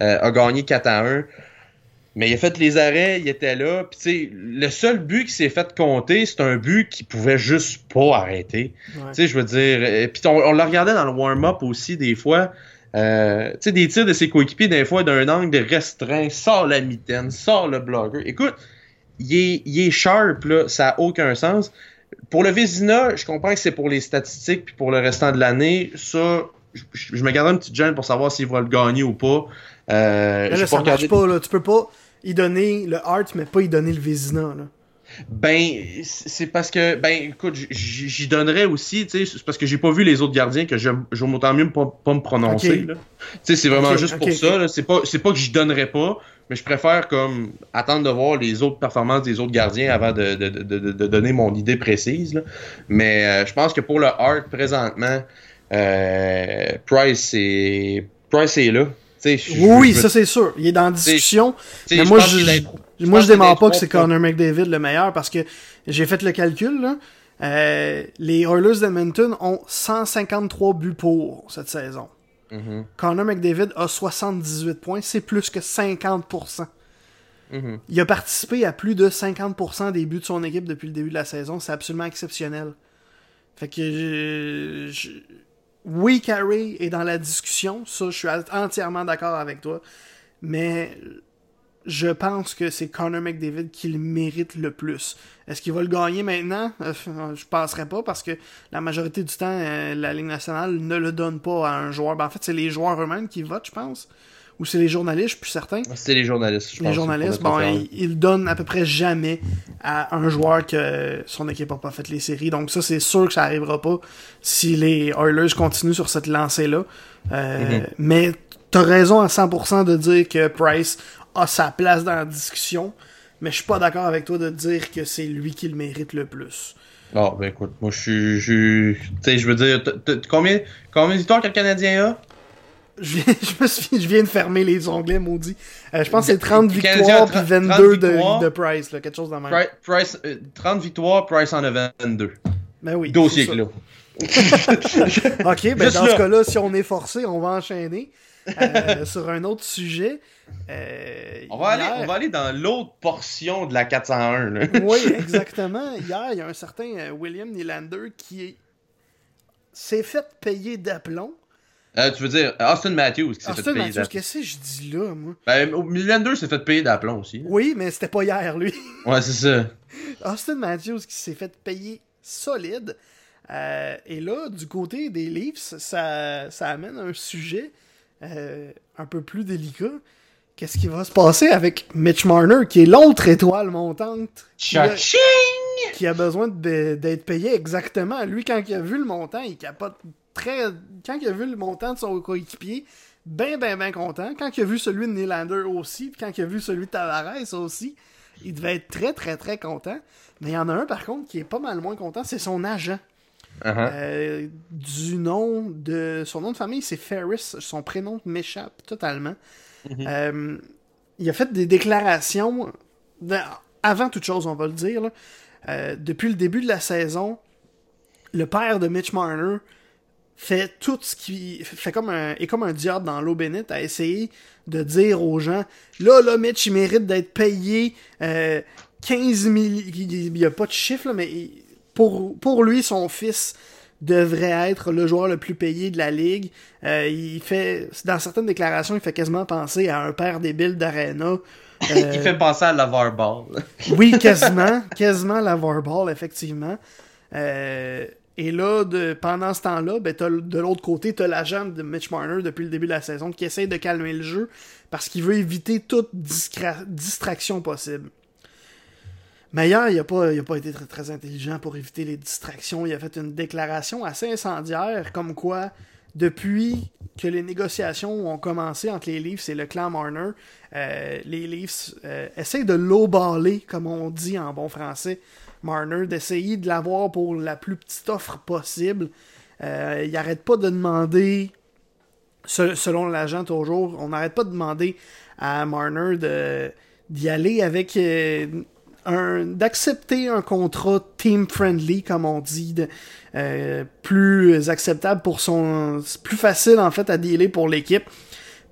euh, a gagné 4 à 1. Mais il a fait les arrêts, il était là. Puis tu sais, le seul but qui s'est fait compter, c'est un but qui pouvait juste pas arrêter. Tu sais, je veux dire. Puis on, on le regardait dans le warm-up aussi des fois. Euh, tu sais, des tirs de ses coéquipiers, des fois, d'un angle restreint, sort la mitaine, sort le blogger. Écoute, il est, il est sharp, là, ça n'a aucun sens. Pour le Vézina, je comprends que c'est pour les statistiques, puis pour le restant de l'année, ça, je, me garde un petit gêne pour savoir s'il va le gagner ou pas. Euh, là, ça marche pas, là. Tu peux pas y donner le art, mais pas y donner le Vézina, là. Ben, c'est parce que, ben, écoute, j'y donnerais aussi, tu sais, c'est parce que j'ai pas vu les autres gardiens que j'aime autant mieux pas, pas me prononcer, Tu sais, c'est vraiment juste pour ça, C'est pas, pas que j'y donnerais pas, mais je préfère, comme, attendre de voir les autres performances des autres gardiens avant de, de, de, de donner mon idée précise, là. Mais euh, je pense que pour le Hart, présentement, euh, Price, est, Price est là. Oui, ça c'est sûr. Il est dans la discussion. mais moi, je, moi, je démarre pas que c'est Connor McDavid le meilleur parce que j'ai fait le calcul. Là. Euh, les Oilers d'Edmonton ont 153 buts pour cette saison. Mm-hmm. Connor McDavid a 78 points, c'est plus que 50%. Mm-hmm. Il a participé à plus de 50% des buts de son équipe depuis le début de la saison. C'est absolument exceptionnel. Fait que oui, Carey est dans la discussion. Ça, je suis entièrement d'accord avec toi. Mais je pense que c'est Connor McDavid qui le mérite le plus. Est-ce qu'il va le gagner maintenant? Euh, Je penserais pas parce que la majorité du temps, euh, la Ligue nationale ne le donne pas à un joueur. Ben, en fait, c'est les joueurs eux-mêmes qui votent, je pense. Ou c'est les journalistes, je suis plus certain. C'est les journalistes, je Les journalistes, bon, ils, le donnent à peu près jamais à un joueur que son équipe n'a pas fait les séries. Donc ça, c'est sûr que ça arrivera pas si les Oilers continuent sur cette lancée-là. Euh, mm-hmm. Mais t'as raison à 100% de dire que Price a sa place dans la discussion, mais je suis pas d'accord avec toi de dire que c'est lui qui le mérite le plus. Ah, ben écoute, moi je suis. Je, tu sais, je veux dire, combien, combien de victoires que le Canadien a? Je viens, *laughs* je, me suis, je viens de fermer les onglets, maudit. Euh, je pense que c'est 30 victoires puis 22 de, de, Price, là, quelque chose dans même. Price, 30 euh, victoires, Price en a 22. Ben oui. Dossier clos. *laughs* ok, ben dans ce cas-là, si on est forcé, on va enchaîner euh, *laughs* sur un autre sujet. On, va aller, on va aller dans l'autre portion de la 401. oui, exactement. Hier, il y a un certain William Nylander qui s'est fait payer d'aplomb. Tu veux dire Austin Matthews qui s'est fait payer d'aplomb. Qu'est-ce que je dis là, moi? Ben, Nylander s'est fait payer d'aplomb aussi. Oui, mais c'était pas hier, lui. *laughs* ouais, c'est ça. Austin Matthews qui s'est fait payer solide. Euh, et là, du côté des Leafs, ça, ça amène un sujet euh, un peu plus délicat. Qu'est-ce qui va se passer avec Mitch Marner, qui est l'autre étoile montante qui a, qui a besoin d'être payé exactement. Lui, quand il a vu le montant, il capote très. Quand il a vu le montant de son coéquipier, ben, ben, ben content. Quand il a vu celui de Nylander aussi, puis quand il a vu celui de Tavares aussi, il devait être très, très, très content. Mais il y en a un, par contre, qui est pas mal moins content, c'est son agent. Uh-huh. Euh, du nom de. Son nom de famille, c'est Ferris. Son prénom m'échappe totalement. Mm-hmm. Euh, il a fait des déclarations. avant toute chose, on va le dire. Euh, depuis le début de la saison, le père de Mitch Marner fait tout ce qui fait comme un est comme un diable dans l'eau bénite à essayer de dire aux gens là là Mitch il mérite d'être payé 15 millions il n'y a pas de chiffre là, mais pour, pour lui, son fils devrait être le joueur le plus payé de la ligue. Euh, il fait, dans certaines déclarations, il fait quasiment penser à un père débile d'Arena. *laughs* il euh, fait penser à la Ball. oui, quasiment, quasiment la Ball, effectivement. Euh, et là, de, pendant ce temps-là, ben, de l'autre côté, tu as l'agent de Mitch Marner depuis le début de la saison qui essaie de calmer le jeu parce qu'il veut éviter toute distraction possible. Mais hier, il n'a pas, pas été très, intelligent pour éviter les distractions. Il a fait une déclaration assez incendiaire, comme quoi, depuis que les négociations ont commencé entre les Leafs et le clan Marner, euh, les Leafs euh, essayent de l'eau-baller, comme on dit en bon français, Marner, d'essayer de l'avoir pour la plus petite offre possible. Euh, il n'arrête pas de demander, selon l'agent toujours, on n'arrête pas de demander à Marner d'y aller avec d'accepter un contrat team friendly comme on dit euh, plus acceptable pour son plus facile en fait à dealer pour l'équipe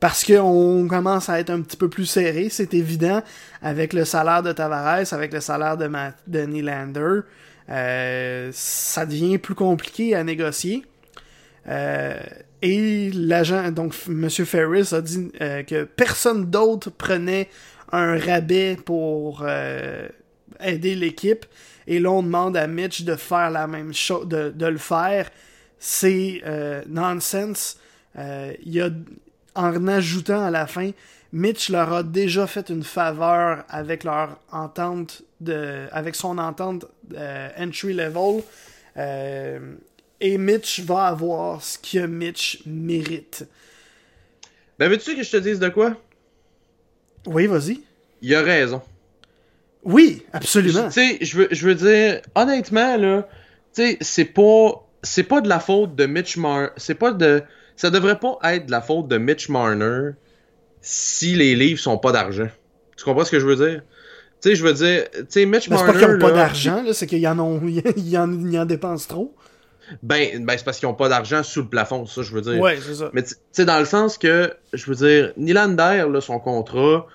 parce qu'on commence à être un petit peu plus serré c'est évident avec le salaire de Tavares avec le salaire de, de Nylander euh, ça devient plus compliqué à négocier euh, et l'agent donc monsieur Ferris a dit que personne d'autre prenait un rabais pour aider l'équipe. Et là, on demande à Mitch de faire la même chose, de, le faire. C'est euh, nonsense. Euh, il a, en ajoutant à la fin, Mitch leur a déjà fait une faveur avec leur entente de, avec son entente euh, entry level. et Mitch va avoir ce que Mitch mérite. Ben, veux-tu que je te dise de quoi? Oui, vas-y. Il a raison. Oui, absolument. Tu sais, je veux, je veux dire, honnêtement, là, tu sais, c'est pas, c'est pas de la faute de Mitch Marner, c'est pas de, ça devrait pas être de la faute de Mitch Marner si les livres sont pas d'argent. Tu comprends ce que je veux dire? Tu sais, je veux dire, tu sais, Mitch Marner. C'est pas qu'ils ont pas d'argent, là, c'est qu'ils en ont, *laughs* ils en, ils en dépensent trop. Ben, ben c'est parce qu'ils ont pas d'argent sous le plafond, ça, je veux dire. Ouais, c'est ça. Mais tu sais, dans le sens que, je veux dire, Nylander, là, son contrat,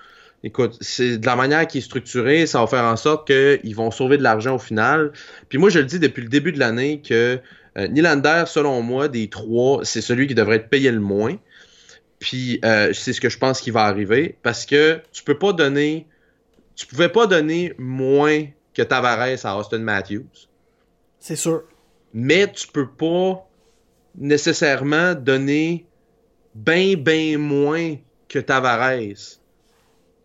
écoute, c'est de la manière qui est structurée, ça va faire en sorte qu'ils vont sauver de l'argent au final. Puis moi, je le dis depuis le début de l'année que euh, Nylander, selon moi, des trois, c'est celui qui devrait être payé le moins. Puis euh, c'est ce que je pense qui va arriver parce que tu peux pas donner, tu pouvais pas donner moins que Tavares à Austin Matthews. C'est sûr. Mais tu peux pas nécessairement donner bien, bien moins que Tavares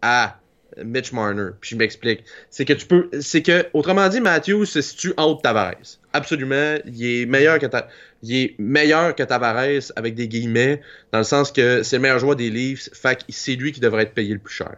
à Mitch Marner. Puis je m'explique. C'est que tu peux. C'est que, autrement dit, Matthews se situe en haut de Tavares. Absolument. Il est meilleur que Il est meilleur que Tavares avec des guillemets, dans le sens que c'est le meilleur joueur des Leafs. Fait que c'est lui qui devrait être payé le plus cher.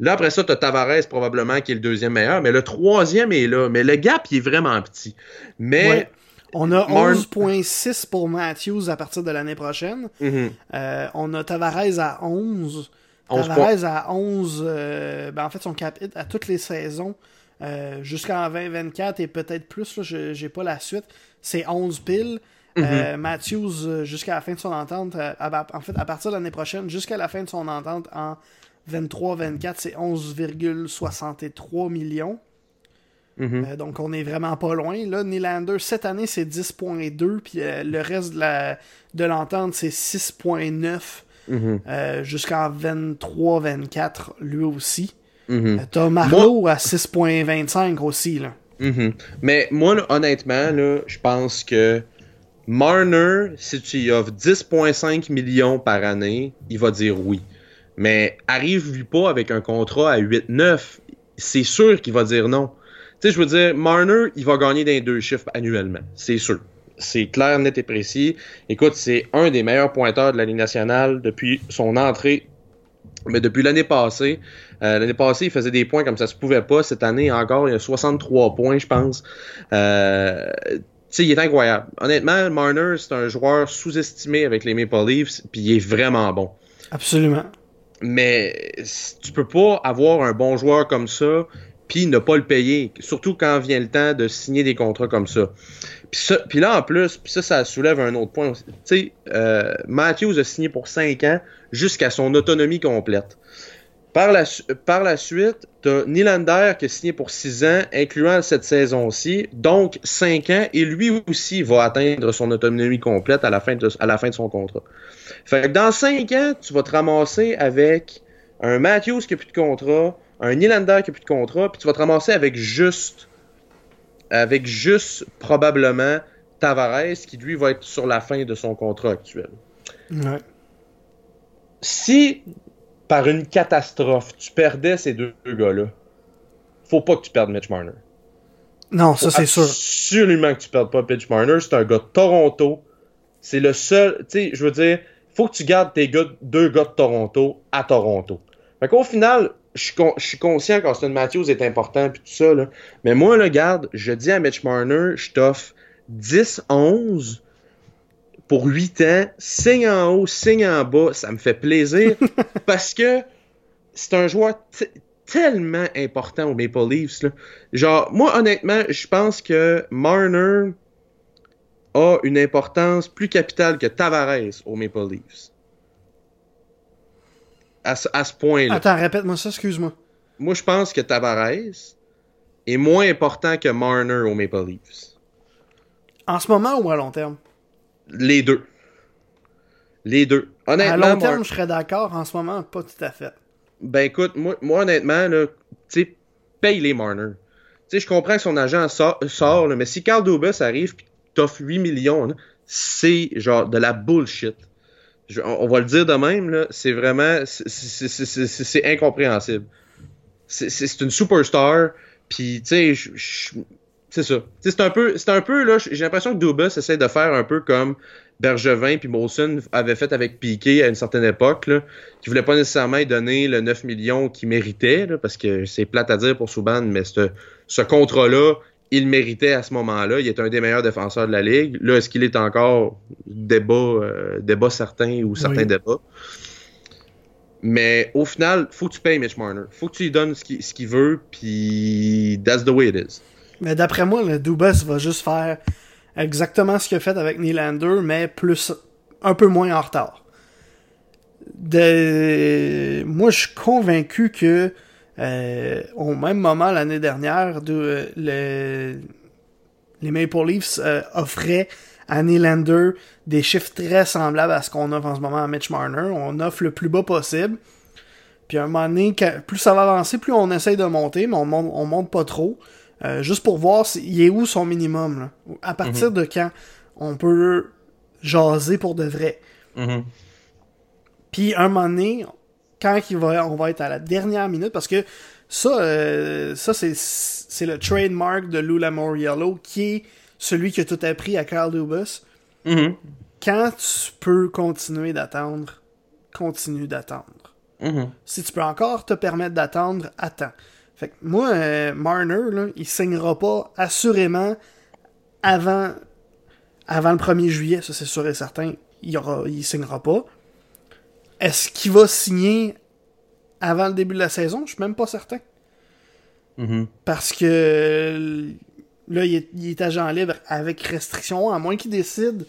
Là, après ça, tu as Tavares probablement qui est le deuxième meilleur, mais le troisième est là. Mais le gap, il est vraiment petit. Mais. On a 11.6 pour Matthews à partir de l'année prochaine. Mm-hmm. Euh, on a Tavares à 11. Tavares à 11, euh, ben en fait son cap hit à toutes les saisons Euh, jusqu'en 2024 et peut-être plus, je j'ai pas la suite. C'est 11 piles. Mm-hmm. Matthews, jusqu'à la fin de son entente, en fait, à partir de l'année prochaine, jusqu'à la fin de son entente en 23-24, c'est 11,63 millions. Euh, donc, on est vraiment pas loin. Là, Nylander, cette année, c'est 10.2, puis euh, le reste de l'entente, c'est 6.9 mm-hmm. euh, jusqu'en 23-24, lui aussi. Mm-hmm. T'as Marlowe à 6.25 aussi. Là. Mais moi, honnêtement, là, je pense que Marner, si tu y offres 10.5 millions par année, il va dire oui. Mais arrive-lui pas avec un contrat à 8-9, c'est sûr qu'il va dire non. Tu sais, je veux dire, Marner, il va gagner dans deux chiffres annuellement. C'est sûr. C'est clair, net et précis. Écoute, c'est un des meilleurs pointeurs de la Ligue nationale depuis son entrée. Mais depuis l'année passée, euh, l'année passée, il faisait des points comme ça se pouvait pas. Cette année encore, il a 63 points, je pense. Euh, tu sais, il est incroyable. Honnêtement, Marner, c'est un joueur sous-estimé avec les Maple Leafs, puis il est vraiment bon. Absolument. Mais tu peux pas avoir un bon joueur comme ça puis ne pas le payer, surtout quand vient le temps de signer des contrats comme ça. Puis, là, en plus, puis ça, ça soulève un autre point. Tu sais, euh, Matthews a signé pour 5 ans jusqu'à son autonomie complète. Par la, par la suite, tu as Nylander qui a signé pour 6 ans, incluant cette saison-ci, donc 5 ans, et lui aussi va atteindre son autonomie complète à la fin de, à la fin de son contrat. Fait que dans 5 ans, tu vas te ramasser avec un Matthews qui n'a plus de contrat, un Nylander qui n'a plus de contrat, puis tu vas te ramasser avec juste, avec juste probablement Tavares qui lui va être sur la fin de son contrat actuel. Ouais. Si par une catastrophe tu perdais ces deux, gars-là, faut pas que tu perdes Mitch Marner. Non, ça c'est sûr. Absolument que tu perdes pas Mitch Marner. C'est un gars de Toronto. C'est le seul. Tu sais, je veux dire, faut que tu gardes tes deux gars de Toronto à Toronto. Fait qu'au final, je suis, conscient qu'Austin Matthews est important puis tout ça, là. Mais moi, là, garde, je dis à Mitch Marner, je t'offre 10-11 pour 8 ans, signe en haut, signe en bas, ça me fait plaisir *laughs* parce que c'est un joueur tellement important aux Maple Leafs. Là. Genre, moi, honnêtement, je pense que Marner a une importance plus capitale que Tavares aux Maple Leafs à, ce point-là. Attends, répète-moi ça, excuse-moi. Moi, je pense que Tavares est moins important que Marner au Maple Leafs. En ce moment ou à long terme? Les deux. Les deux. Honnêtement, à long terme, je serais d'accord. En ce moment, pas tout à fait. Ben écoute, moi, moi honnêtement, sais, paye les Marner. Tu sais, je comprends que son agent sort, mais si Carl Dubas arrive et t'offre 8 millions, c'est genre de la bullshit on, va le dire de même, c'est vraiment, c'est incompréhensible. C'est une superstar, puis tu sais, c'est ça. C'est un peu, c'est un peu là, j'ai l'impression que Dubas essaie de faire un peu comme Bergevin puis Molson avait fait avec Piquet à une certaine époque, là, qui voulait pas nécessairement donner le 9 millions qu'il méritait, parce que c'est plate à dire pour Souban, mais ce contrat-là, il méritait à ce moment-là. Il est un des meilleurs défenseurs de la ligue. Là, est-ce qu'il est encore débat, euh, débat certain ou certains débats? Mais au final, faut que tu payes Mitch Marner. Faut que tu lui donnes ce qu'il veut, puis that's the way it is. Mais d'après moi, le Dubas va juste faire exactement ce qu'il a fait avec Nylander, mais plus un peu moins en retard. De... Moi, je suis convaincu que euh, au même moment l'année dernière, de, le, les Maple Leafs euh, offraient à Nylander des chiffres très semblables à ce qu'on offre en ce moment à Mitch Marner. On offre le plus bas possible. Puis à un moment donné, plus ça va avancer, plus on essaye de monter, mais on monte, on monte pas trop. Euh, juste pour voir il est où son minimum. À partir mhm. de quand on peut jaser pour de vrai. Mhm. Puis un moment donné, quand il va, on va être à la dernière minute, parce que ça, euh, ça c'est, le trademark de Lula Moriello, qui est celui qui a tout appris à Carl Dubas. Mm-hmm. Quand tu peux continuer d'attendre, continue d'attendre. Mm-hmm. Si tu peux encore te permettre d'attendre, attends. Fait que moi, euh, Marner, là, il signera pas assurément avant, avant le 1er juillet, ça c'est sûr et certain. Il, aura, il signera pas. Est-ce qu'il va signer avant le début de la saison? Je suis même pas certain. Mm-hmm. Parce que là, il est, agent libre avec restriction, à moins qu'il décide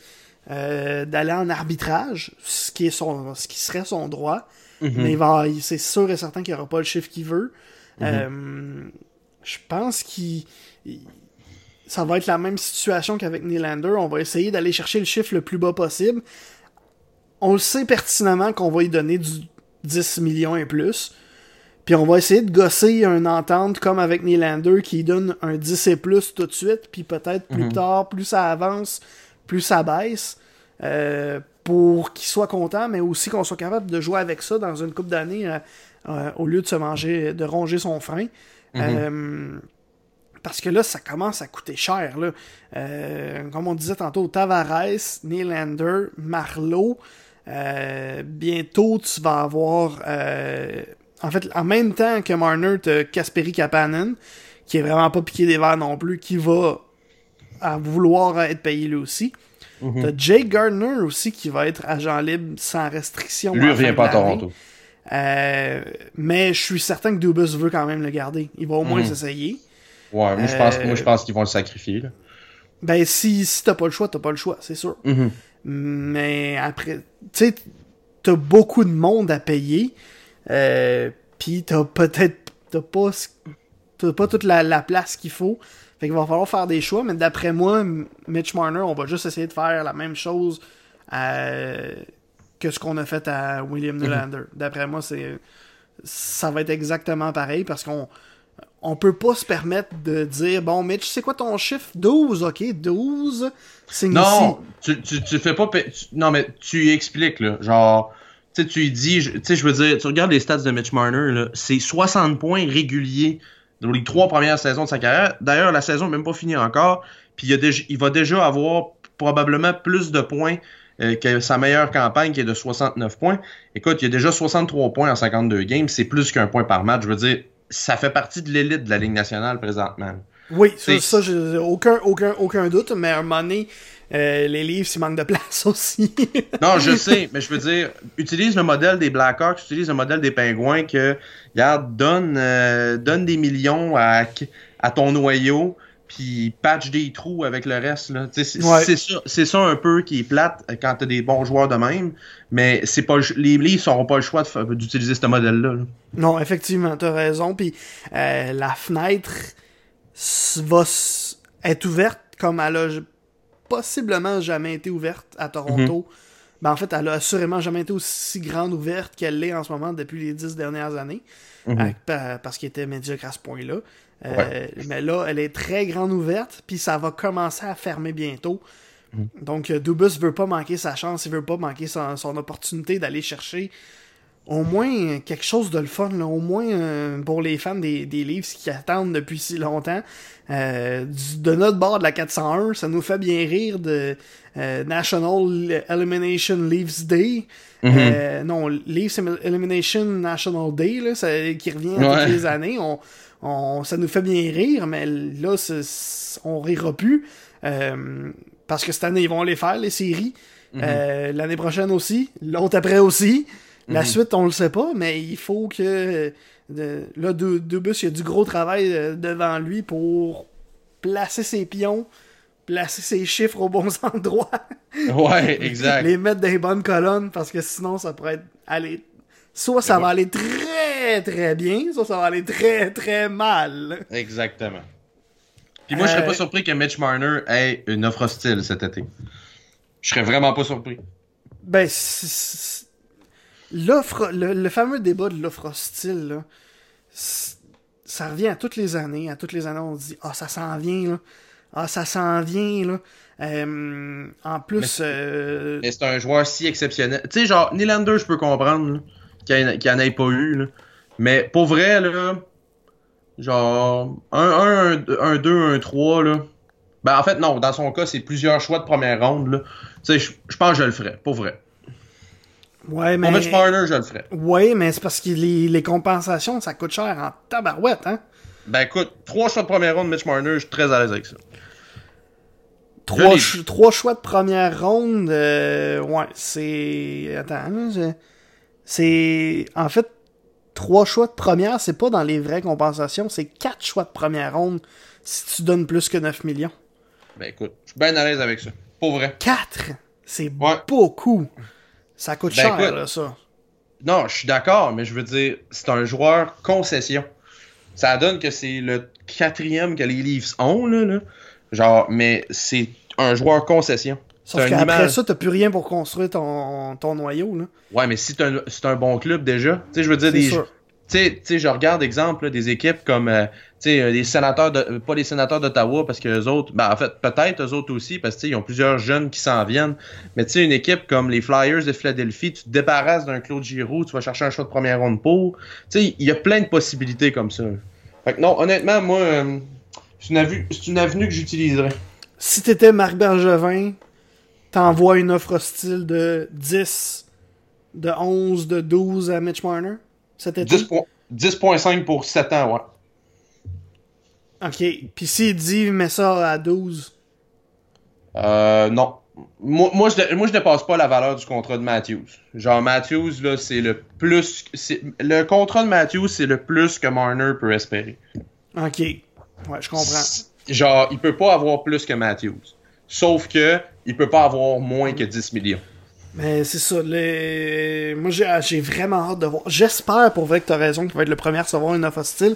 euh, d'aller en arbitrage, ce qui, est son, ce qui serait son droit. Mm-hmm. Mais c'est sûr et certain qu'il n'y aura pas le chiffre qu'il veut. Euh, je pense qu'il ça va être la même situation qu'avec Nylander. On va essayer d'aller chercher le chiffre le plus bas possible. On le sait pertinemment qu'on va y donner du 10 millions et plus. Puis on va essayer de gosser une entente comme avec Nylander qui donne un 10 et plus tout de suite. Puis peut-être plus mhm. tard, plus ça avance, plus ça baisse. Euh, pour qu'il soit content, mais aussi qu'on soit capable de jouer avec ça dans une coupe d'années euh, euh, au lieu de se manger, de ronger son frein. Mhm. Parce que là, ça commence à coûter cher. Là. Comme on disait tantôt, Tavares, Nylander, Marlowe. Euh, bientôt, tu vas avoir. Euh, en fait, en même temps que Marner, tu Kasperi Kapanen, qui est vraiment pas piqué des verres non plus, qui va vouloir être payé lui aussi. Mm T'as Jake Gardner aussi qui va être agent libre sans restriction. Lui revient pas à Toronto. mais je suis certain que Dubus veut quand même le garder. Il va au moins mhm. s'essayer. Ouais, moi, je pense, moi, je pense qu'ils vont le sacrifier. Là. Ben, si, si t'as pas le choix, t'as pas le choix, c'est sûr. Mm-hmm. Mais après, tu sais, t'as beaucoup de monde à payer. Euh, Puis t'as peut-être t'as pas, t'as pas toute la, la place qu'il faut. Fait qu'il va falloir faire des choix. Mais d'après moi, Mitch Marner, on va juste essayer de faire la même chose euh, que ce qu'on a fait à William mm-hmm. Nylander. D'après moi, c'est ça va être exactement pareil parce qu'on on peut pas se permettre de dire bon Mitch c'est quoi ton chiffre? 12 ok 12 c'est non tu, tu, tu, fais pas non mais tu expliques là genre tu sais tu dis tu sais je veux dire tu regardes les stats de Mitch Marner là c'est 60 points réguliers dans les trois premières saisons de sa carrière d'ailleurs la saison n'est même pas finie encore puis il, il va déjà avoir probablement plus de points euh, que sa meilleure campagne qui est de 69 points. Écoute, il y a déjà 63 points en 52 games, c'est plus qu'un point par match. Je veux dire, ça fait partie de l'élite de la Ligue nationale présentement. Oui, ça, ça j'ai aucun, aucun, aucun doute, mais à un moment donné, euh, les livres, s'il manque de place *laughs* aussi. non, je sais, mais je veux dire, utilise le modèle des Blackhawks, utilise le modèle des Pingouins que, regarde, donne, euh, donne des millions à, à ton noyau, puis patch des trous avec le reste. C'est ça, ça un peu qui est plate quand t'as des bons joueurs de même, mais c'est pas les Leafs n'auront pas le choix d'utiliser ce modèle-là. Non, effectivement, t'as raison. Puis euh, la fenêtre va être ouverte comme elle a possiblement jamais été ouverte à Toronto. Mm-hmm. Ben, en fait, elle a assurément jamais été aussi grande ouverte qu'elle l'est en ce moment depuis les dix dernières années. Mm-hmm. Euh, parce qu'elle était médiocre à ce point-là. Euh, mais là, elle est très grande ouverte, puis ça va commencer à fermer bientôt. Mm. Donc, euh, Dubus veut pas manquer sa chance, il veut pas manquer son, opportunité d'aller chercher au moins quelque chose de le fun, au moins euh, pour les fans des, des, livres qui attendent depuis si longtemps. de notre bord de la 401, ça nous fait bien rire de National Elimination Leaves Day. Mm-hmm. non, Leaves Elimination National Day, là, qui revient toutes les années. On, ça nous fait bien rire, mais là, on rira plus. Euh, parce que cette année, ils vont les faire, les séries. Mhm. Euh, l'année prochaine aussi. L'autre après aussi. La mhm. suite, on le sait pas, mais il faut que. là, Dubus, il y a du gros travail euh, devant lui pour placer ses pions, placer ses chiffres au bon *laughs* endroit. ouais, exact. les mettre dans les bonnes colonnes, parce que sinon, ça pourrait aller Soit ça va aller très très bien, soit ça va aller très très mal. Exactement. Puis moi, je serais pas euh, surpris que Mitch Marner ait une offre hostile cet été. Je serais vraiment pas surpris. Ben, l'offre, le, fameux débat de l'offre hostile, là, ça revient à toutes les années. À toutes les années, on dit Ah, ça s'en vient, là. Ah, ça s'en vient, là. Euh, en plus. Euh, mais c'est un joueur si exceptionnel. Tu sais, genre, Nylander, je peux comprendre qu'il n'y en ait pas eu. Là. Mais pour vrai, là, genre, un 1, 2, un 3, là. Ben, en fait, non, dans son cas, c'est plusieurs choix de première ronde, là. Tu sais, je pense que je le ferais, pour vrai. Ouais, mais. Pour Mitch Marner, je le ferais. Ouais, mais c'est parce que les, les, compensations, ça coûte cher en tabarouette, hein? Ben, écoute, trois choix de première ronde, Mitch Marner, je suis très à l'aise avec ça. Trois, trois choix de première ronde, euh, ouais, c'est. Attends, je... C'est. En fait, trois choix de première, c'est pas dans les vraies compensations, c'est quatre choix de première ronde si tu donnes plus que 9 millions. Ben écoute, je suis bien à l'aise avec ça. Pour vrai. 4 C'est beaucoup. Ça coûte ben, cher, là, ça. Non, je suis d'accord, mais je veux dire, c'est un joueur concession. Ça donne que c'est le quatrième que les Leafs ont, là. là. Genre, mais c'est un joueur concession. Sauf qu'après ça, t'as plus rien pour construire ton, ton noyau. Là. Ouais, mais si c'est un, bon club déjà, tu sais, je veux dire, des, tu sais, je regarde exemple des équipes comme euh, tu sais, les sénateurs de, pas les sénateurs d'Ottawa parce que les autres, ben en fait peut-être eux autres aussi parce qu'ils ont plusieurs jeunes qui s'en viennent. Mais tu sais une équipe comme les Flyers de Philadelphie, tu te débarrasses d'un Claude Giroux, tu vas chercher un choix de première ronde pour. Tu sais, il y a plein de possibilités comme ça. Fait que non, honnêtement, moi, euh, c'est une, avenue, une avenue que j'utiliserais. Si t'étais Marc Bergevin, t'envoies une offre hostile de 10, de 11, de 12 à Mitch Marner? 10.5 pour 7 ans, ouais. OK. Puis s'il dit, mets ça à 12. Euh, non. Moi, moi, je, moi, je dépasse pas la valeur du contrat de Matthews. Genre, Matthews, là, c'est le plus. Le contrat de Matthews, c'est le plus que Marner peut espérer. OK. Ouais, je comprends. Genre, il peut pas avoir plus que Matthews. Sauf que, il peut pas avoir moins que 10 millions. Mais c'est ça. Les... Moi, j'ai vraiment hâte de voir. J'espère pour vrai que tu as raison qu'il va être le premier à recevoir une offre hostile.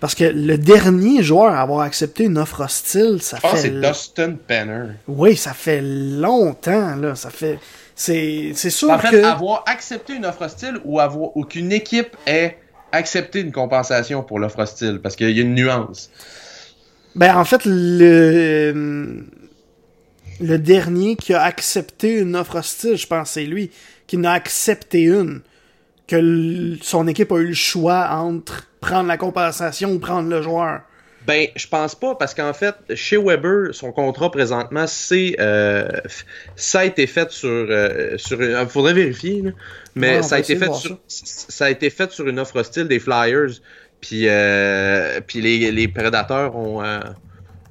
Parce que le dernier joueur à avoir accepté une offre hostile, ça ah, fait. c'est Dustin Penner. Oui, ça fait longtemps, là. Ça fait. C'est sûr en fait, avoir accepté une offre hostile ou, avoir... ou qu'une équipe ait accepté une compensation pour l'offre hostile. Parce qu'il y a une nuance. Ben, en fait, le le dernier qui a accepté une offre hostile, je pense c'est lui, qui n'a accepté une. Que son équipe a eu le choix entre prendre la compensation ou prendre le joueur. Ben, je pense pas, parce qu'en fait, chez Weber, son contrat présentement, c'est euh, ça a été fait sur euh, sur. Il faudrait vérifier, mais ça a été fait sur ça. a été fait sur une offre hostile des Flyers, puis euh, puis les, les prédateurs ont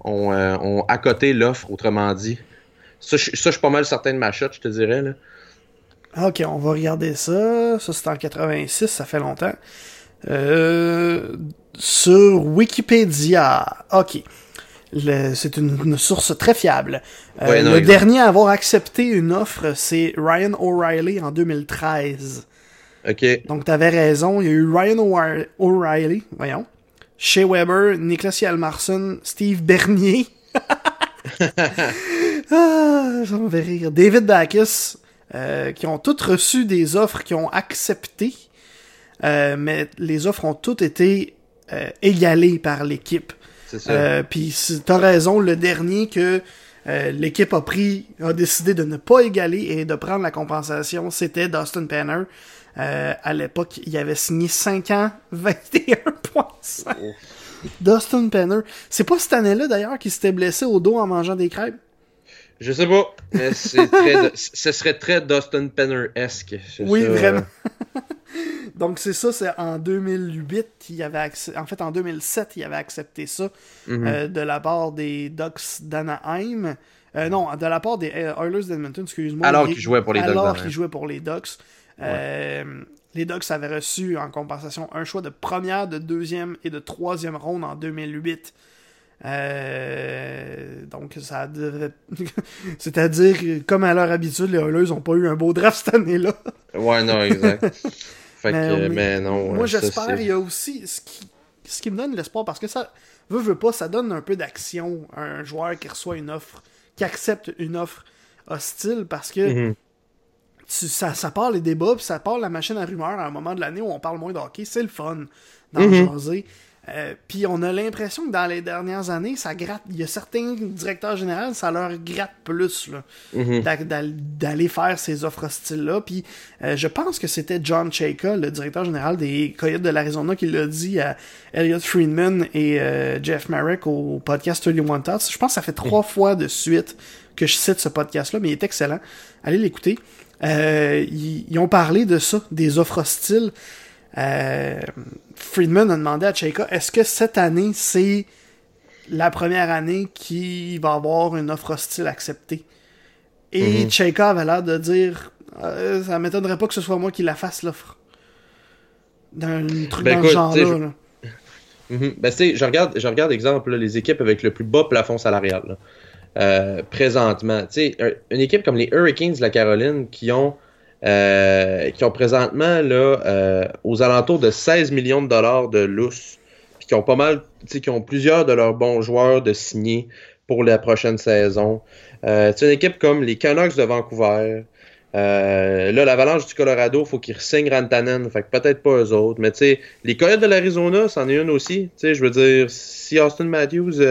ont, ont accoté l'offre, autrement dit. Ça, je, suis pas mal certain de ma shot, je te dirais. Là. Ok, on va regarder ça. Ça, c'est en 86, ça fait longtemps. Euh, sur Wikipédia. Ok. C'est une, source très fiable. Euh, le dernier à avoir accepté une offre, c'est Ryan O'Reilly en 2013. OK. Donc, t'avais raison. Il y a eu Ryan O'Reilly, voyons. Shea Weber, Nicolas Yalmarsson, Steve Bernier. *laughs* *laughs* Ah, ça me fait rire. David Backus, euh, qui ont toutes reçu des offres qui ont accepté, euh, mais les offres ont toutes été euh, égalées par l'équipe. C'est ça. Puis t'as raison, le dernier que l'équipe a pris, a décidé de ne pas égaler et de prendre la compensation, c'était Dustin Penner. à l'époque, il avait signé 5 ans, *laughs* 21.5. Dustin Penner. C'est pas cette année-là d'ailleurs qu'il s'était blessé au dos en mangeant des crêpes? Je sais pas, mais très, *laughs* ce serait très Dustin Penner-esque. Oui, vraiment. *laughs* Donc c'est ça, c'est en 2008, il avait en fait en 2007, il avait accepté ça mhm. euh, de la part des Ducks d'Anaheim. Euh, non, de la part des Oilers d'Edmonton, excuse-moi. Alors qu'il jouait pour les Ducks. Alors qu'il jouait pour les Ducks. Euh, les Ducks avaient reçu en compensation un choix de première, de deuxième et de troisième ronde en 2008. Euh, donc, ça devrait. *laughs* C'est-à-dire, comme à leur habitude, les Oilers n'ont pas eu un beau draft cette année-là. ouais, non, exact. *laughs* fait que, mais, non. Moi, j'espère, il y a aussi. Ce qui, ce qui me donne l'espoir, parce que ça. Veut, veut pas, ça donne un peu d'action à un joueur qui reçoit une offre, qui accepte une offre hostile, parce que. Mm-hmm. ça, ça part les débats, puis ça part la machine à rumeurs à un moment de l'année où on parle moins de hockey. C'est le fun d'en mm euh, puis on a l'impression que dans les dernières années, ça gratte. Il y a certains directeurs généraux, ça leur gratte plus mhm. d'aller faire ces offres hostiles-là. Puis euh, je pense que c'était John Chayka, le directeur général des Coyotes de l'Arizona, qui l'a dit à Elliot Friedman et euh, Jeff Marek au podcast 31 Thoughts. Je pense que ça fait trois fois de suite que je cite ce podcast-là, mais il est excellent. Allez l'écouter. Ils, ils ont parlé de ça, des offres hostiles. Euh, Friedman a demandé à Cheika est-ce que cette année, c'est la première année qui va avoir une offre hostile acceptée? Et mm avait l'air de dire euh, ça m'étonnerait pas que ce soit moi qui la fasse l'offre. d'un truc ben, dans le genre-là. *laughs* Mhm. Ben, je regarde, je regarde exemple les équipes avec le plus bas plafond salarial euh, présentement. une équipe comme les Hurricanes de la Caroline qui ont euh, qui ont présentement là, euh, aux alentours de 16 millions de dollars de lousse, puis qui ont pas mal, qui ont plusieurs de leurs bons joueurs de signer pour la prochaine saison. c'est une équipe comme les Canucks de Vancouver, euh, là, l'Avalanche du Colorado, faut qu'ils signent Rantanen. Fait que peut-être pas eux autres. Mais tu sais, les Coyotes de l'Arizona, c'en est une aussi. Tu sais, je veux dire, si Austin Matthews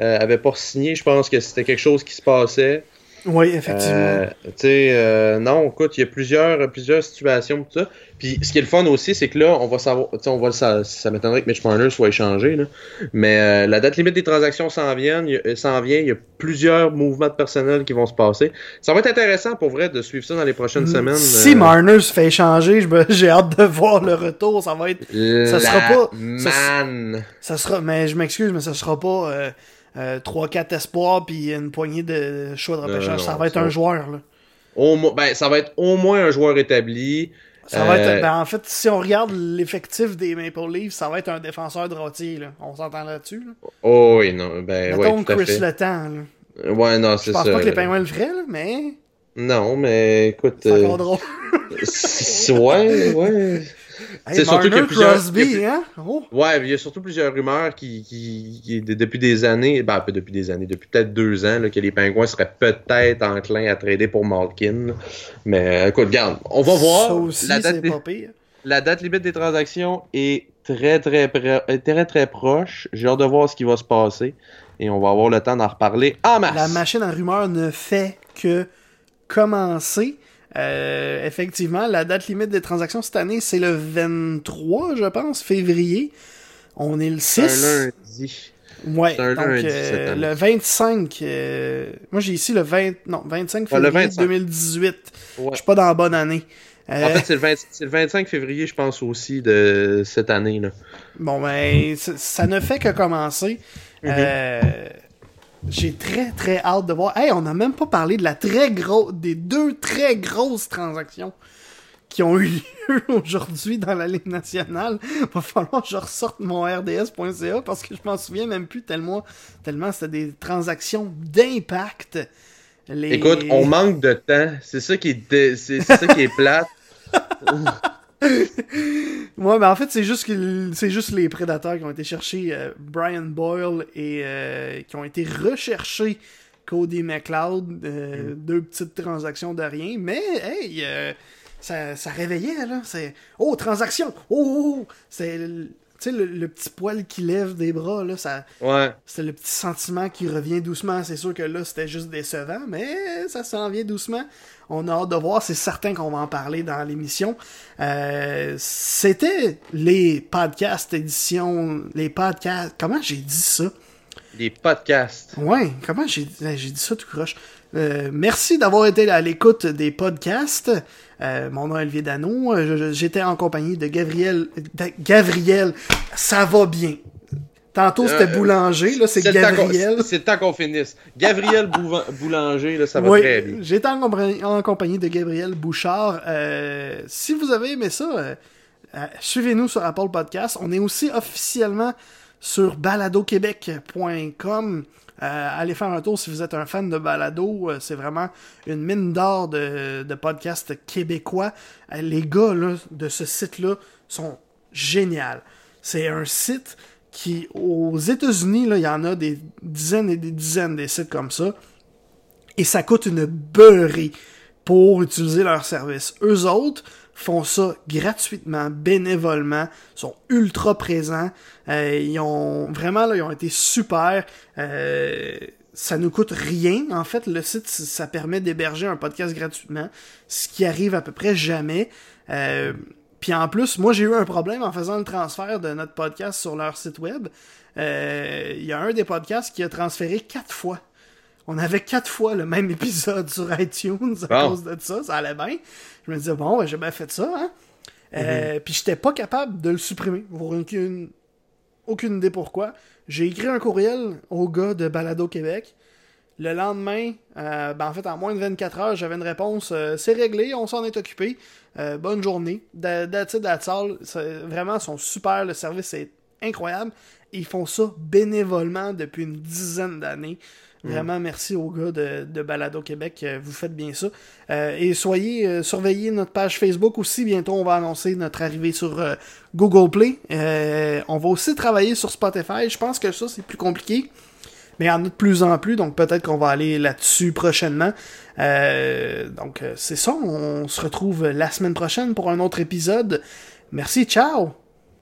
euh, avait pas signé, je pense que c'était quelque chose qui se passait. Oui, effectivement. Euh, tu sais, euh, non, écoute, il y a plusieurs, plusieurs situations tout ça. Puis ce qui est le fun aussi, c'est que là, on va savoir, on va ça, ça m'étonnerait que Mitch Marner soit échangé, là. Mais euh, la date limite des transactions s'en vient, s'en vient, il y a plusieurs mouvements de personnel qui vont se passer. Ça va être intéressant pour vrai de suivre ça dans les prochaines mm, semaines. Si Marner se fait échanger, *laughs* j'ai hâte de voir le retour. Ça va être, ça sera pas, man. Ça, sera, mais je m'excuse, mais ça sera pas. 3-4 euh, espoirs puis une poignée de choix de repêchage. ça va être un joueur. Là. Au, ben, ça va être au moins un joueur établi. Ça va être, euh, ben, en fait, si on regarde l'effectif des Maple Leafs, ça va être un défenseur droitier. Là. On s'entend là-dessus. Là. Oh oui, non. Ben, Mettons ouais, tout Chris Le Temps. Là. Ouais, non, c'est ça. Je pense pas que les Penguins le feraient, là, mais. Non, mais écoute. C'est drôle. *laughs* ouais, ouais c'est surtout qu'il y a plusieurs. Crosby, hein? Oh. Ouais, il y a surtout plusieurs rumeurs qui, qui, depuis des années, ben, pas depuis des années, depuis peut-être deux ans, là, que les Pingouins seraient peut-être enclins à trader pour Malkin. Mais écoute, regarde, on va voir. Ça aussi, la date, pas pire. La date limite des transactions est très, très, très, très proche. J'ai hâte de voir ce qui va se passer. Et on va avoir le temps d'en reparler en masse. La machine en rumeur ne fait que commencer. Euh, effectivement, la date limite des transactions cette année, c'est le 23, je pense, février. On est le 6. Un lundi. Ouais, donc euh, le 25, euh, moi j'ai ici le 20, non, 25 février 2018. Je suis pas dans la bonne année. En fait, c'est le, 25 février, je pense aussi, de cette année. là. Bon, ben, ça ne fait que commencer. Mm-hmm. J'ai très très hâte de voir. Hey, on n'a même pas parlé de la très grosse, des deux très grosses transactions qui ont eu lieu *laughs* aujourd'hui dans la Ligue nationale. Va falloir que je ressorte mon RDS.ca parce que je m'en souviens même plus tellement, tellement c'était des transactions d'impact. Écoute, on manque de temps. C'est ça qui est, c'est ça qui est plate. *laughs* *laughs* ouais, mais en fait, c'est juste, c'est juste les prédateurs qui ont été chercher euh, Brian Boyle et euh, qui ont été recherchés Cody McLeod. Euh, mm. Deux petites transactions de rien. Mais, hey, ça, ça, réveillait, là. C'est, oh, transaction! Oh, oh, oh! C'est tu sais, le, petit poil qui lève des bras, là, ça. Ouais. C'est le petit sentiment qui revient doucement. C'est sûr que là, c'était juste décevant, mais ça s'en vient doucement. On a hâte de voir, c'est certain qu'on va en parler dans l'émission. Euh, c'était les podcasts édition, les podcasts, comment j'ai dit ça? Les podcasts. Ouais, comment j'ai dit ça tout croche? Euh, merci d'avoir été à l'écoute des podcasts. Euh, mon nom est Olivier Dano. J'étais en compagnie de Gabriel. Gabriel, ça va bien. Tantôt, c'était euh, Boulanger, là, c'est Gabriel. C'est le temps qu'on finisse. Gabriel Boulanger, là, ça va très bien. J'étais en, en, compagnie de Gabriel Bouchard. Euh, si vous avez aimé ça, euh, suivez-nous sur Apple Podcast. On est aussi officiellement sur baladoquebec.com. allez faire un tour si vous êtes un fan de balado. c'est vraiment une mine d'or de, de podcasts québécois. les gars là, de ce site-là sont géniaux. C'est un site qui, aux États-Unis, il y en a des dizaines et des dizaines des sites comme ça. Et ça coûte une beurrée pour utiliser leur service. Eux autres font ça gratuitement, bénévolement, sont ultra présents. Euh, ils ont vraiment là, ils ont été super. Euh, ça nous coûte rien. En fait, le site, ça permet d'héberger un podcast gratuitement, ce qui arrive à peu près jamais. Euh, puis en plus, moi j'ai eu un problème en faisant le transfert de notre podcast sur leur site web. Euh, il y a un des podcasts qui a transféré quatre fois. On avait quatre fois le même *laughs* épisode sur iTunes à cause de ça, ça allait bien. Je me disais, bon, j'ai bien fait ça, hein. Euh, mm-hmm. Puis j'étais pas capable de le supprimer, pour aucune, aucune idée pourquoi. J'ai écrit un courriel au gars de Balado Québec. Le lendemain, ben en fait, en moins de 24 heures, j'avais une réponse. c'est réglé, on s'en est occupé. bonne journée. That's it, Vraiment, ils sont super. Le service est incroyable. Ils font ça bénévolement depuis une dizaine d'années. Mm. Vraiment, merci aux gars de, Balado Québec. Euh, vous faites bien ça. Euh, et soyez, euh, surveillez notre page Facebook aussi. Bientôt, on va annoncer notre arrivée sur Google Play. on va aussi travailler sur Spotify. Je pense que ça, c'est plus compliqué. Mais il y en a de plus en plus, donc peut-être qu'on va aller là-dessus prochainement. donc c'est ça, on se retrouve la semaine prochaine pour un autre épisode. Merci, ciao!